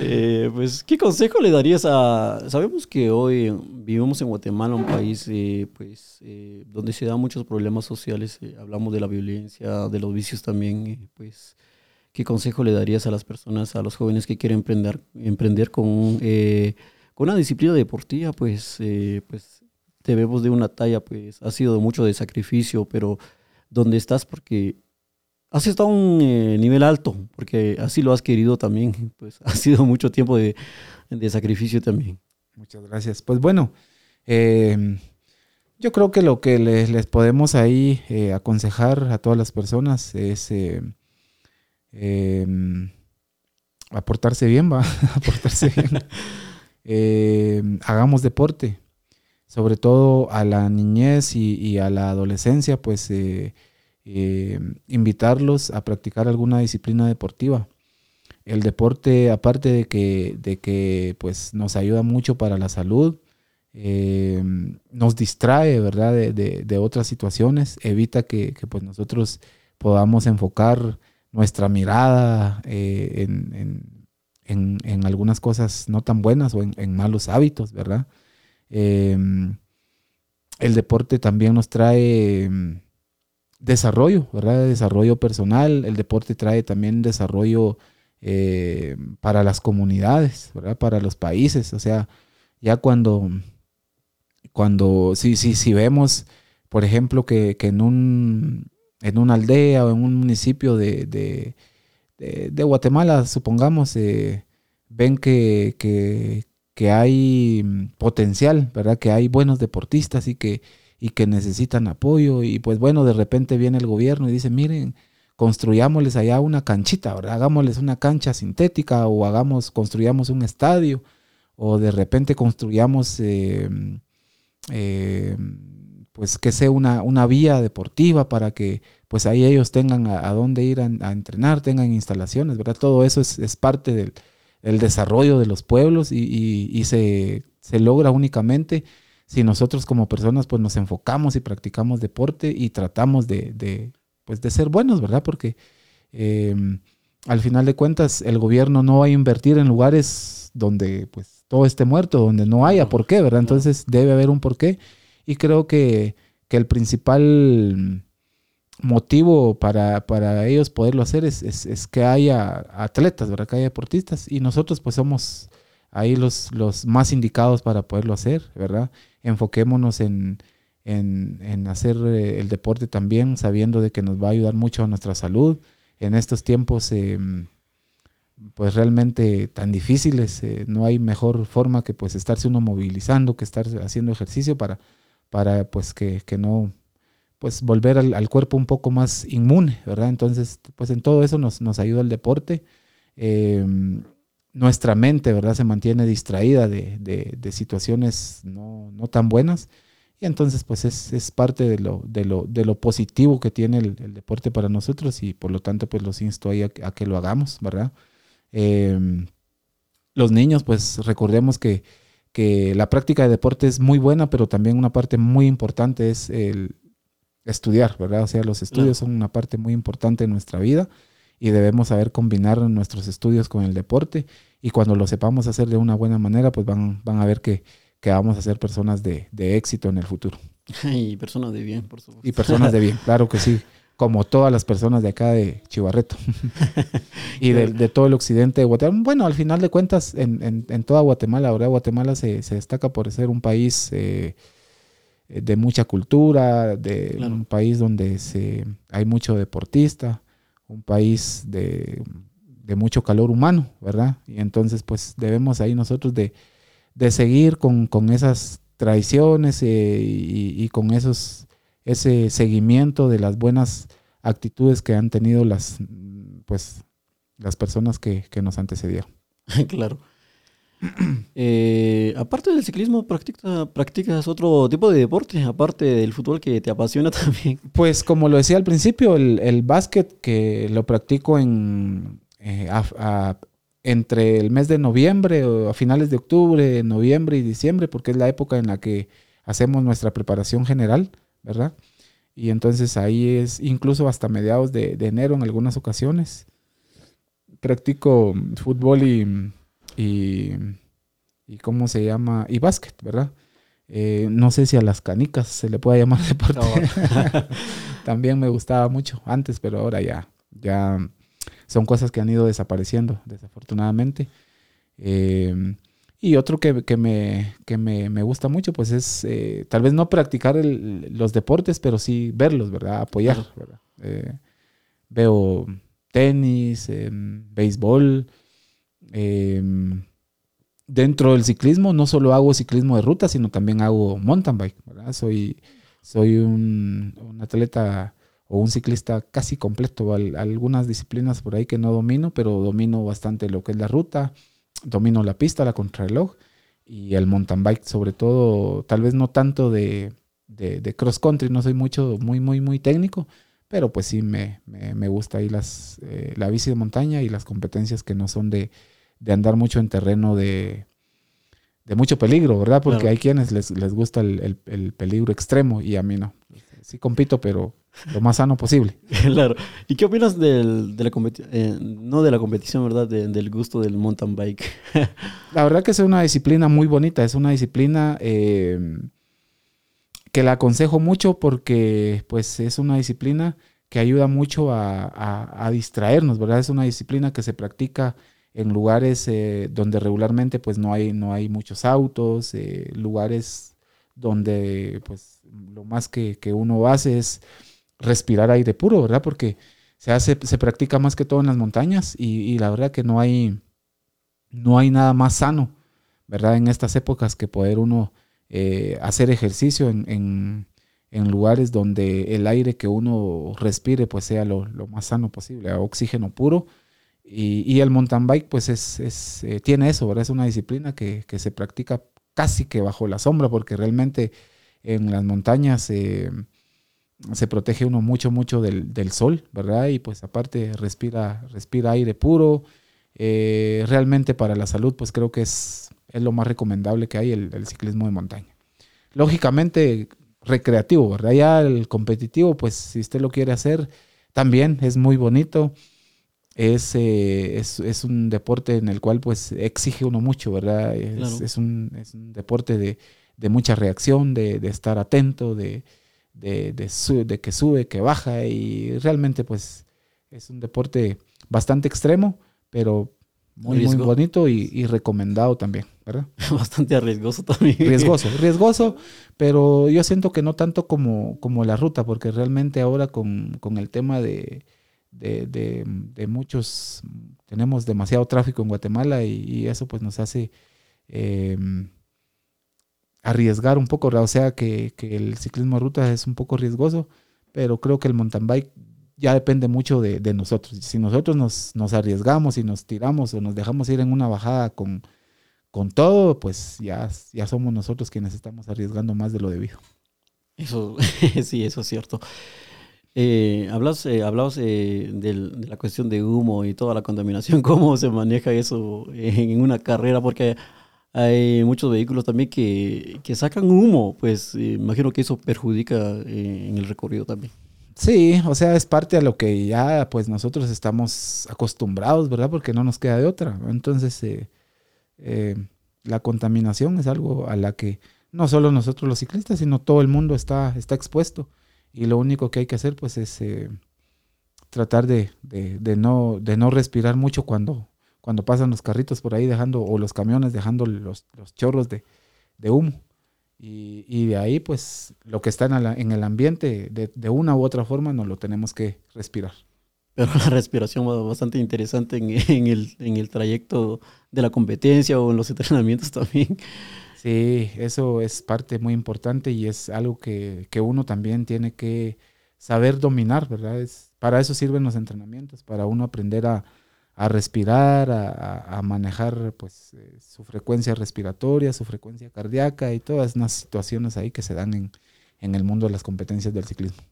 Eh, pues, ¿qué consejo le darías a... Sabemos que hoy vivimos en Guatemala, un país eh, pues, eh, donde se dan muchos problemas sociales. eh, hablamos de la violencia, de los vicios también. pues, ¿qué consejo le darías a las personas, a los jóvenes que quieren emprender, emprender con, eh, con una disciplina deportiva? Pues, eh, pues te vemos de una talla, pues ha sido mucho de sacrificio, pero ¿dónde estás? Porque has estado a un eh, nivel alto, porque así lo has querido también. Pues [LAUGHS] ha sido mucho tiempo de, de sacrificio también. Muchas gracias. Pues bueno, eh, yo creo que lo que les, les podemos ahí eh, aconsejar a todas las personas es eh, eh, aportarse bien, va, [LAUGHS] aportarse bien. [LAUGHS] Hagamos deporte, sobre todo a la niñez y, a la adolescencia, pues eh, eh, invitarlos a practicar alguna disciplina deportiva el deporte, aparte de que, de que pues, nos ayuda mucho para la salud, eh, nos distrae, ¿verdad?, de, de- otras situaciones, evita que, que, pues, nosotros podamos enfocar nuestra mirada en, en- en- en algunas cosas no tan buenas o en malos hábitos, ¿verdad? Eh, el deporte también nos trae mm, desarrollo, ¿verdad? Desarrollo personal, el deporte trae también desarrollo eh, para las comunidades, ¿verdad? Para los países. O sea, ya cuando, cuando si, si, si vemos, por ejemplo, que, que en, un, en una aldea o en un municipio de, de, de- de Guatemala, supongamos, eh, ven que, que, que hay mm, potencial, ¿verdad? Que hay buenos deportistas y que, y que necesitan apoyo. Y pues bueno, de repente viene el gobierno y dice, miren, construyámosles allá una canchita, ¿verdad? Hagámosles una cancha sintética o hagamos, construyamos un estadio o de repente construyamos, eh, eh, pues que sea una, una vía deportiva para que pues ahí ellos tengan a, dónde ir a, a entrenar, tengan instalaciones, ¿verdad? Todo eso es, es parte del, del desarrollo de los pueblos y, y- y se, se logra únicamente si nosotros como personas pues nos enfocamos y practicamos deporte y tratamos de, de, pues de ser buenos, ¿verdad? Porque eh, al final de cuentas el gobierno no va a invertir en lugares donde pues todo esté muerto, donde no haya por qué, ¿verdad? Entonces debe haber un porqué y creo que, que el principal motivo para, para ellos poderlo hacer es, es- es que haya atletas, ¿verdad? Que haya deportistas y nosotros pues somos ahí los, los más indicados para poderlo hacer, ¿verdad? Enfoquémonos en, en, en hacer eh, el deporte también, sabiendo de que nos va a ayudar mucho a nuestra salud. En estos tiempos, eh, pues realmente tan difíciles, eh, no hay mejor forma que pues estarse uno movilizando, que estar haciendo ejercicio para, para pues que, que no, pues volver al, cuerpo un poco más inmune, ¿verdad? Entonces, pues en todo eso nos, nos ayuda el deporte. Eh, nuestra mente, ¿verdad? Se mantiene distraída de, de- de situaciones no, no tan buenas. Y entonces, pues es, es parte de lo, de, lo, de lo positivo que tiene el, deporte para nosotros y por lo tanto, pues los insto ahí a, a que lo hagamos, ¿verdad? Eh, los niños, pues recordemos que, que la práctica de deporte es muy buena, pero también una parte muy importante es el estudiar, ¿verdad? O sea, los estudios son una parte muy importante de nuestra vida y debemos saber combinar nuestros estudios con el deporte y cuando lo sepamos hacer de una buena manera, pues van, van a ver que, que vamos a ser personas de, de éxito en el futuro. [LAUGHS] Y personas de bien, por supuesto. Y personas de bien, [LAUGHS] claro que sí. Como todas las personas de acá de Chivarreto [LAUGHS] y de, de, todo el occidente de Guatemala. Bueno, al final de cuentas, en, en, en toda Guatemala, ahora Guatemala se, se, destaca por ser un país eh, de mucha cultura, de claro. un país donde se, hay mucho deportista, un país de, de, mucho calor humano, ¿verdad? Y entonces, pues debemos ahí nosotros de, de seguir con, con esas tradiciones eh, y, y, con esos ese seguimiento de las buenas actitudes que han tenido las pues las personas que, que nos antecedieron. [LAUGHS] claro. [CLEARS THROAT] Eh, aparte del ciclismo, ¿practica, ¿practicas otro tipo de deporte, aparte del fútbol que te apasiona [LAUGHS] también? Pues como lo decía al principio, el, básquet que lo practico en, eh, entre el mes de noviembre o a finales de octubre, noviembre y diciembre, porque es la época en la que hacemos nuestra preparación general, ¿verdad? Y entonces ahí es incluso hasta mediados de, de enero en algunas ocasiones. Practico fútbol y, y, y ¿cómo se llama? Y básquet, ¿verdad? Eh, no sé si a las canicas se le puede llamar [LAUGHS] deporte. No. [LAUGHS] También me gustaba mucho antes, pero ahora ya, ya son cosas que han ido desapareciendo, desafortunadamente. Eh, y otro que, que, me, que me, me, gusta mucho, pues es eh, tal vez no practicar el, los deportes, pero sí verlos, ¿verdad? Apoyar, ¿verdad? Eh, veo tenis, béisbol. dentro del ciclismo no solo hago ciclismo de ruta, sino también hago mountain bike. Soy, soy un, atleta o un ciclista casi completo. algunas disciplinas por ahí que no domino, pero domino bastante lo que es la ruta domino la pista, la contrarreloj y el mountain bike, sobre todo, tal vez no tanto de, de, cross country, no soy mucho, muy, muy, muy técnico, pero pues sí me, me, me gusta ahí las, eh, la bici de montaña y las competencias que no son de, de andar mucho en terreno de, de mucho peligro, ¿verdad? Porque claro. hay quienes les, les gusta el, el, el, peligro extremo y a mí no. Sí compito, pero lo más sano posible. [LAUGHS] claro. ¿Y qué opinas del, de la eh, no de la competición, verdad? De, del gusto del mountain bike. [LAUGHS] la verdad que es una disciplina muy bonita, es una disciplina eh, que la aconsejo mucho porque pues es una disciplina que ayuda mucho a, a, a distraernos, ¿verdad? Es una disciplina que se practica en lugares eh, donde regularmente pues no hay, no hay muchos autos, eh, lugares donde pues lo más que, que uno hace es respirar aire puro, ¿verdad? Porque se hace, se practica más que todo en las montañas y, la verdad que no hay, no hay nada más sano, ¿verdad? En estas épocas que poder uno eh, hacer ejercicio en, en, en, lugares donde el aire que uno respire pues sea lo, lo más sano posible, oxígeno puro. Y, el mountain bike pues es, es eh, tiene eso, ¿verdad? Es una disciplina que, que, se practica casi que bajo la sombra porque realmente en las montañas... Eh, se protege uno mucho, mucho del, del, sol, ¿verdad? Y pues aparte respira, respira aire puro. Eh, realmente para la salud, pues creo que es, es lo más recomendable que hay el, ciclismo de montaña. Lógicamente recreativo, ¿verdad? Ya el competitivo, pues si usted lo quiere hacer, también es muy bonito. Es, eh, es, es, un deporte en el cual pues exige uno mucho, ¿verdad? Es, claro. es, un, es un, deporte de, de mucha reacción, de, de estar atento, de, de, de, su, de, que sube, que baja y realmente pues es un deporte bastante extremo, pero muy, muy bonito y, y, recomendado también, ¿verdad? [LAUGHS] Bastante arriesgoso también. Riesgoso, [LAUGHS] riesgoso, pero yo siento que no tanto como, como la ruta, porque realmente ahora con, con el tema de, de, de, muchos, tenemos demasiado tráfico en Guatemala y, eso pues nos hace... Eh, arriesgar un poco, o sea que, que, el ciclismo de ruta es un poco riesgoso, pero creo que el mountain bike ya depende mucho de, de nosotros. Si nosotros nos, nos, arriesgamos y nos tiramos o nos dejamos ir en una bajada con, con todo, pues ya, ya somos nosotros quienes estamos arriesgando más de lo debido. Eso, [LAUGHS] sí, eso es cierto. Eh, hablas, eh, hablabas eh, del, de la cuestión de humo y toda la contaminación, [LAUGHS] cómo se maneja eso en una carrera, porque hay muchos vehículos también que, que sacan humo, pues eh, imagino que eso perjudica eh, en el recorrido también. Sí, o sea, es parte a lo que ya pues nosotros estamos acostumbrados, ¿verdad? Porque no nos queda de otra. Entonces, eh, la contaminación es algo a la que no solo nosotros los ciclistas, sino todo el mundo está, está expuesto. Y lo único que hay que hacer pues es eh, tratar de, de, no, de no respirar mucho cuando, cuando pasan los carritos por ahí dejando, o los camiones dejando los, los chorros de, de humo. Y, de ahí, pues, lo que está en, el ambiente, de, una u otra forma, nos lo tenemos que respirar. Pero la respiración va bastante interesante en, [LAUGHS] el, en el trayecto de la competencia o en los entrenamientos también. Sí, eso es parte muy importante y es algo que, que uno también tiene que saber dominar, ¿verdad? Es, para eso sirven los entrenamientos, para uno aprender a, a respirar, a, manejar pues eh, su frecuencia respiratoria, su frecuencia cardíaca y todas las situaciones ahí que se dan en, en el mundo de las competencias del ciclismo.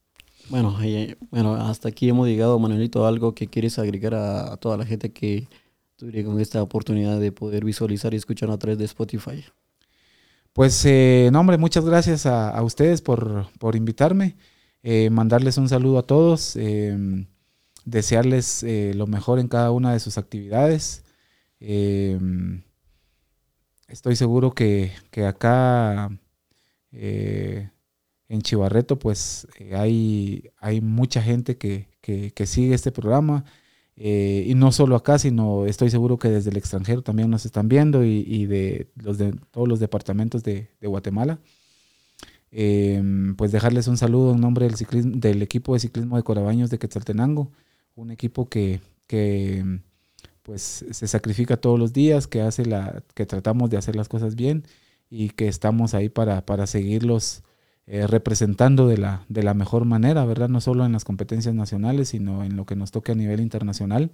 Bueno, eh, bueno, hasta aquí hemos llegado, Manuelito, algo que quieres agregar a, toda la gente que tuviera con esta oportunidad de poder visualizar y escuchar a través de Spotify. Pues, eh, no, hombre, muchas gracias a, ustedes por, por invitarme, mandarles un saludo a todos desearles eh, lo mejor en cada una de sus actividades. Em, estoy seguro que, acá eh, en Chivarreto pues eh, hay, hay mucha gente que, sigue este programa. Y no solo acá, sino estoy seguro que desde el extranjero también nos están viendo y, de, los de todos los departamentos de, Guatemala. Em, pues dejarles un saludo en nombre del, ciclismo, del equipo de ciclismo de Corabaños de Quetzaltenango un equipo que, pues se sacrifica todos los días, que hace la, que tratamos de hacer las cosas bien y que estamos ahí para, para seguirlos eh, representando de la, de la mejor manera, ¿verdad? No solo en las competencias nacionales, sino en lo que nos toque a nivel internacional.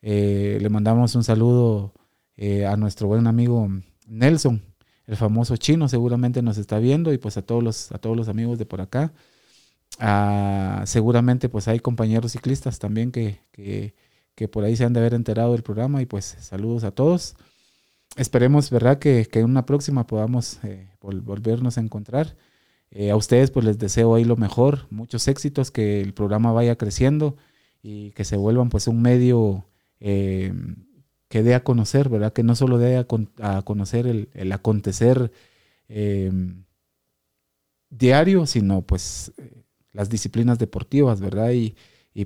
Eh, le mandamos un saludo eh, a nuestro buen amigo Nelson, el famoso chino, seguramente nos está viendo, y pues a todos los, a todos los amigos de por acá. Ah, seguramente pues hay compañeros ciclistas también que, que, por ahí se han de haber enterado del programa y pues saludos a todos. Esperemos, ¿verdad? Que, en una próxima podamos volvernos a encontrar. Eh, a ustedes pues les deseo ahí lo mejor, muchos éxitos, que el programa vaya creciendo y que se vuelvan pues un medio eh, que dé a conocer, ¿verdad? Que no solo dé a, conocer el, acontecer diario, sino pues las disciplinas deportivas, ¿verdad? Y,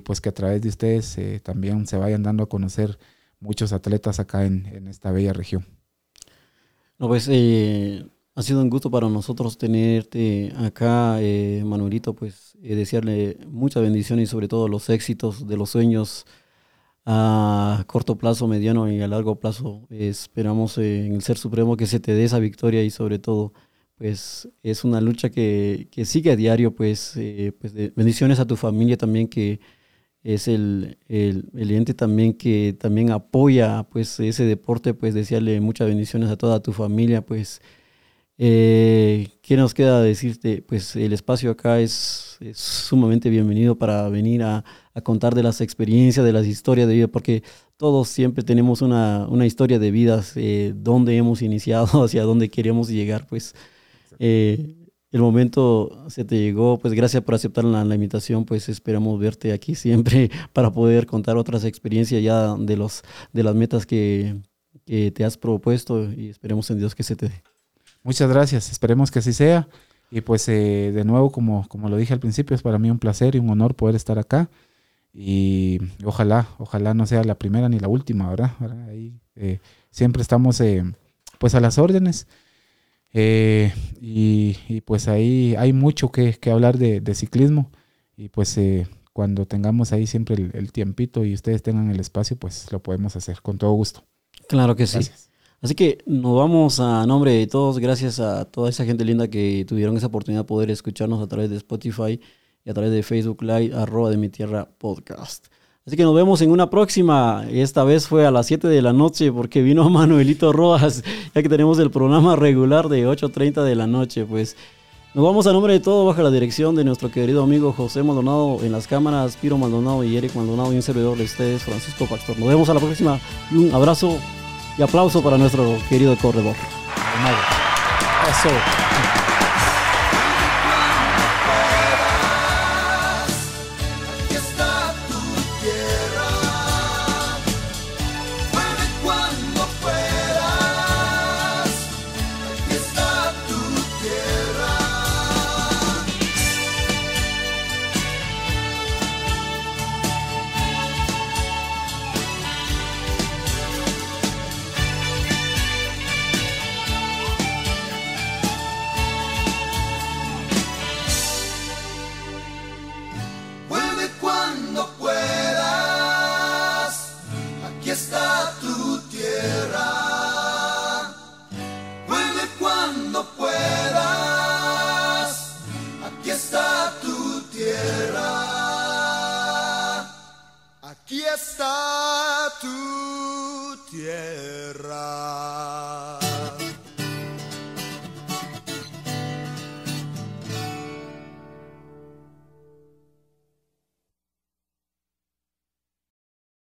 pues que a través de ustedes eh, también se vayan dando a conocer muchos atletas acá en, esta bella región. No, pues eh, ha sido un gusto para nosotros tenerte acá, eh, Manuelito, pues desearle muchas bendiciones y sobre todo los éxitos de los sueños a corto plazo, mediano y a largo plazo. esperamos en el Ser Supremo que se te dé esa victoria y sobre todo pues es una lucha que, sigue a diario, pues, eh, pues bendiciones a tu familia también, que es el, el, ente también que también apoya pues ese deporte, pues desearle muchas bendiciones a toda tu familia, pues, eh, ¿qué nos queda decirte? Pues el espacio acá es, sumamente bienvenido para venir a, contar de las experiencias, de las historias de vida, porque todos siempre tenemos una, historia de vidas, eh, dónde hemos iniciado, [LAUGHS] hacia dónde queremos llegar, pues eh, el momento se te llegó, pues gracias por aceptar la, invitación, pues esperamos verte aquí siempre [LAUGHS] para poder contar otras experiencias ya de, los, de las metas que, te has propuesto y esperemos en Dios que se te dé. Muchas gracias, esperemos que así sea. Y pues eh, de nuevo, como, como lo dije al principio, es para mí un placer y un honor poder estar acá. Y ojalá, ojalá no sea la primera ni la última, ¿verdad? Ahí, eh, siempre estamos pues a las órdenes. Eh, y, pues ahí hay mucho que, hablar de, ciclismo y pues eh, cuando tengamos ahí siempre el, tiempito y ustedes tengan el espacio, pues lo podemos hacer con todo gusto. Claro que sí. Así que nos vamos a nombre de todos, gracias a toda esa gente linda que tuvieron esa oportunidad de poder escucharnos a través de Spotify y a través de Facebook Live, arroba de mi tierra podcast. Así que nos vemos en una próxima. Esta vez fue a las 7 de la noche porque vino [LAUGHS] Manuelito Rojas, ya que tenemos el programa regular de 8.30 de la noche. Pues nos vamos a nombre de todo bajo la dirección de nuestro querido amigo José Maldonado en las cámaras, Piro Maldonado y Eric Maldonado y un servidor de ustedes, Francisco Pastor. Nos vemos a la próxima y un abrazo y aplauso para nuestro querido corredor.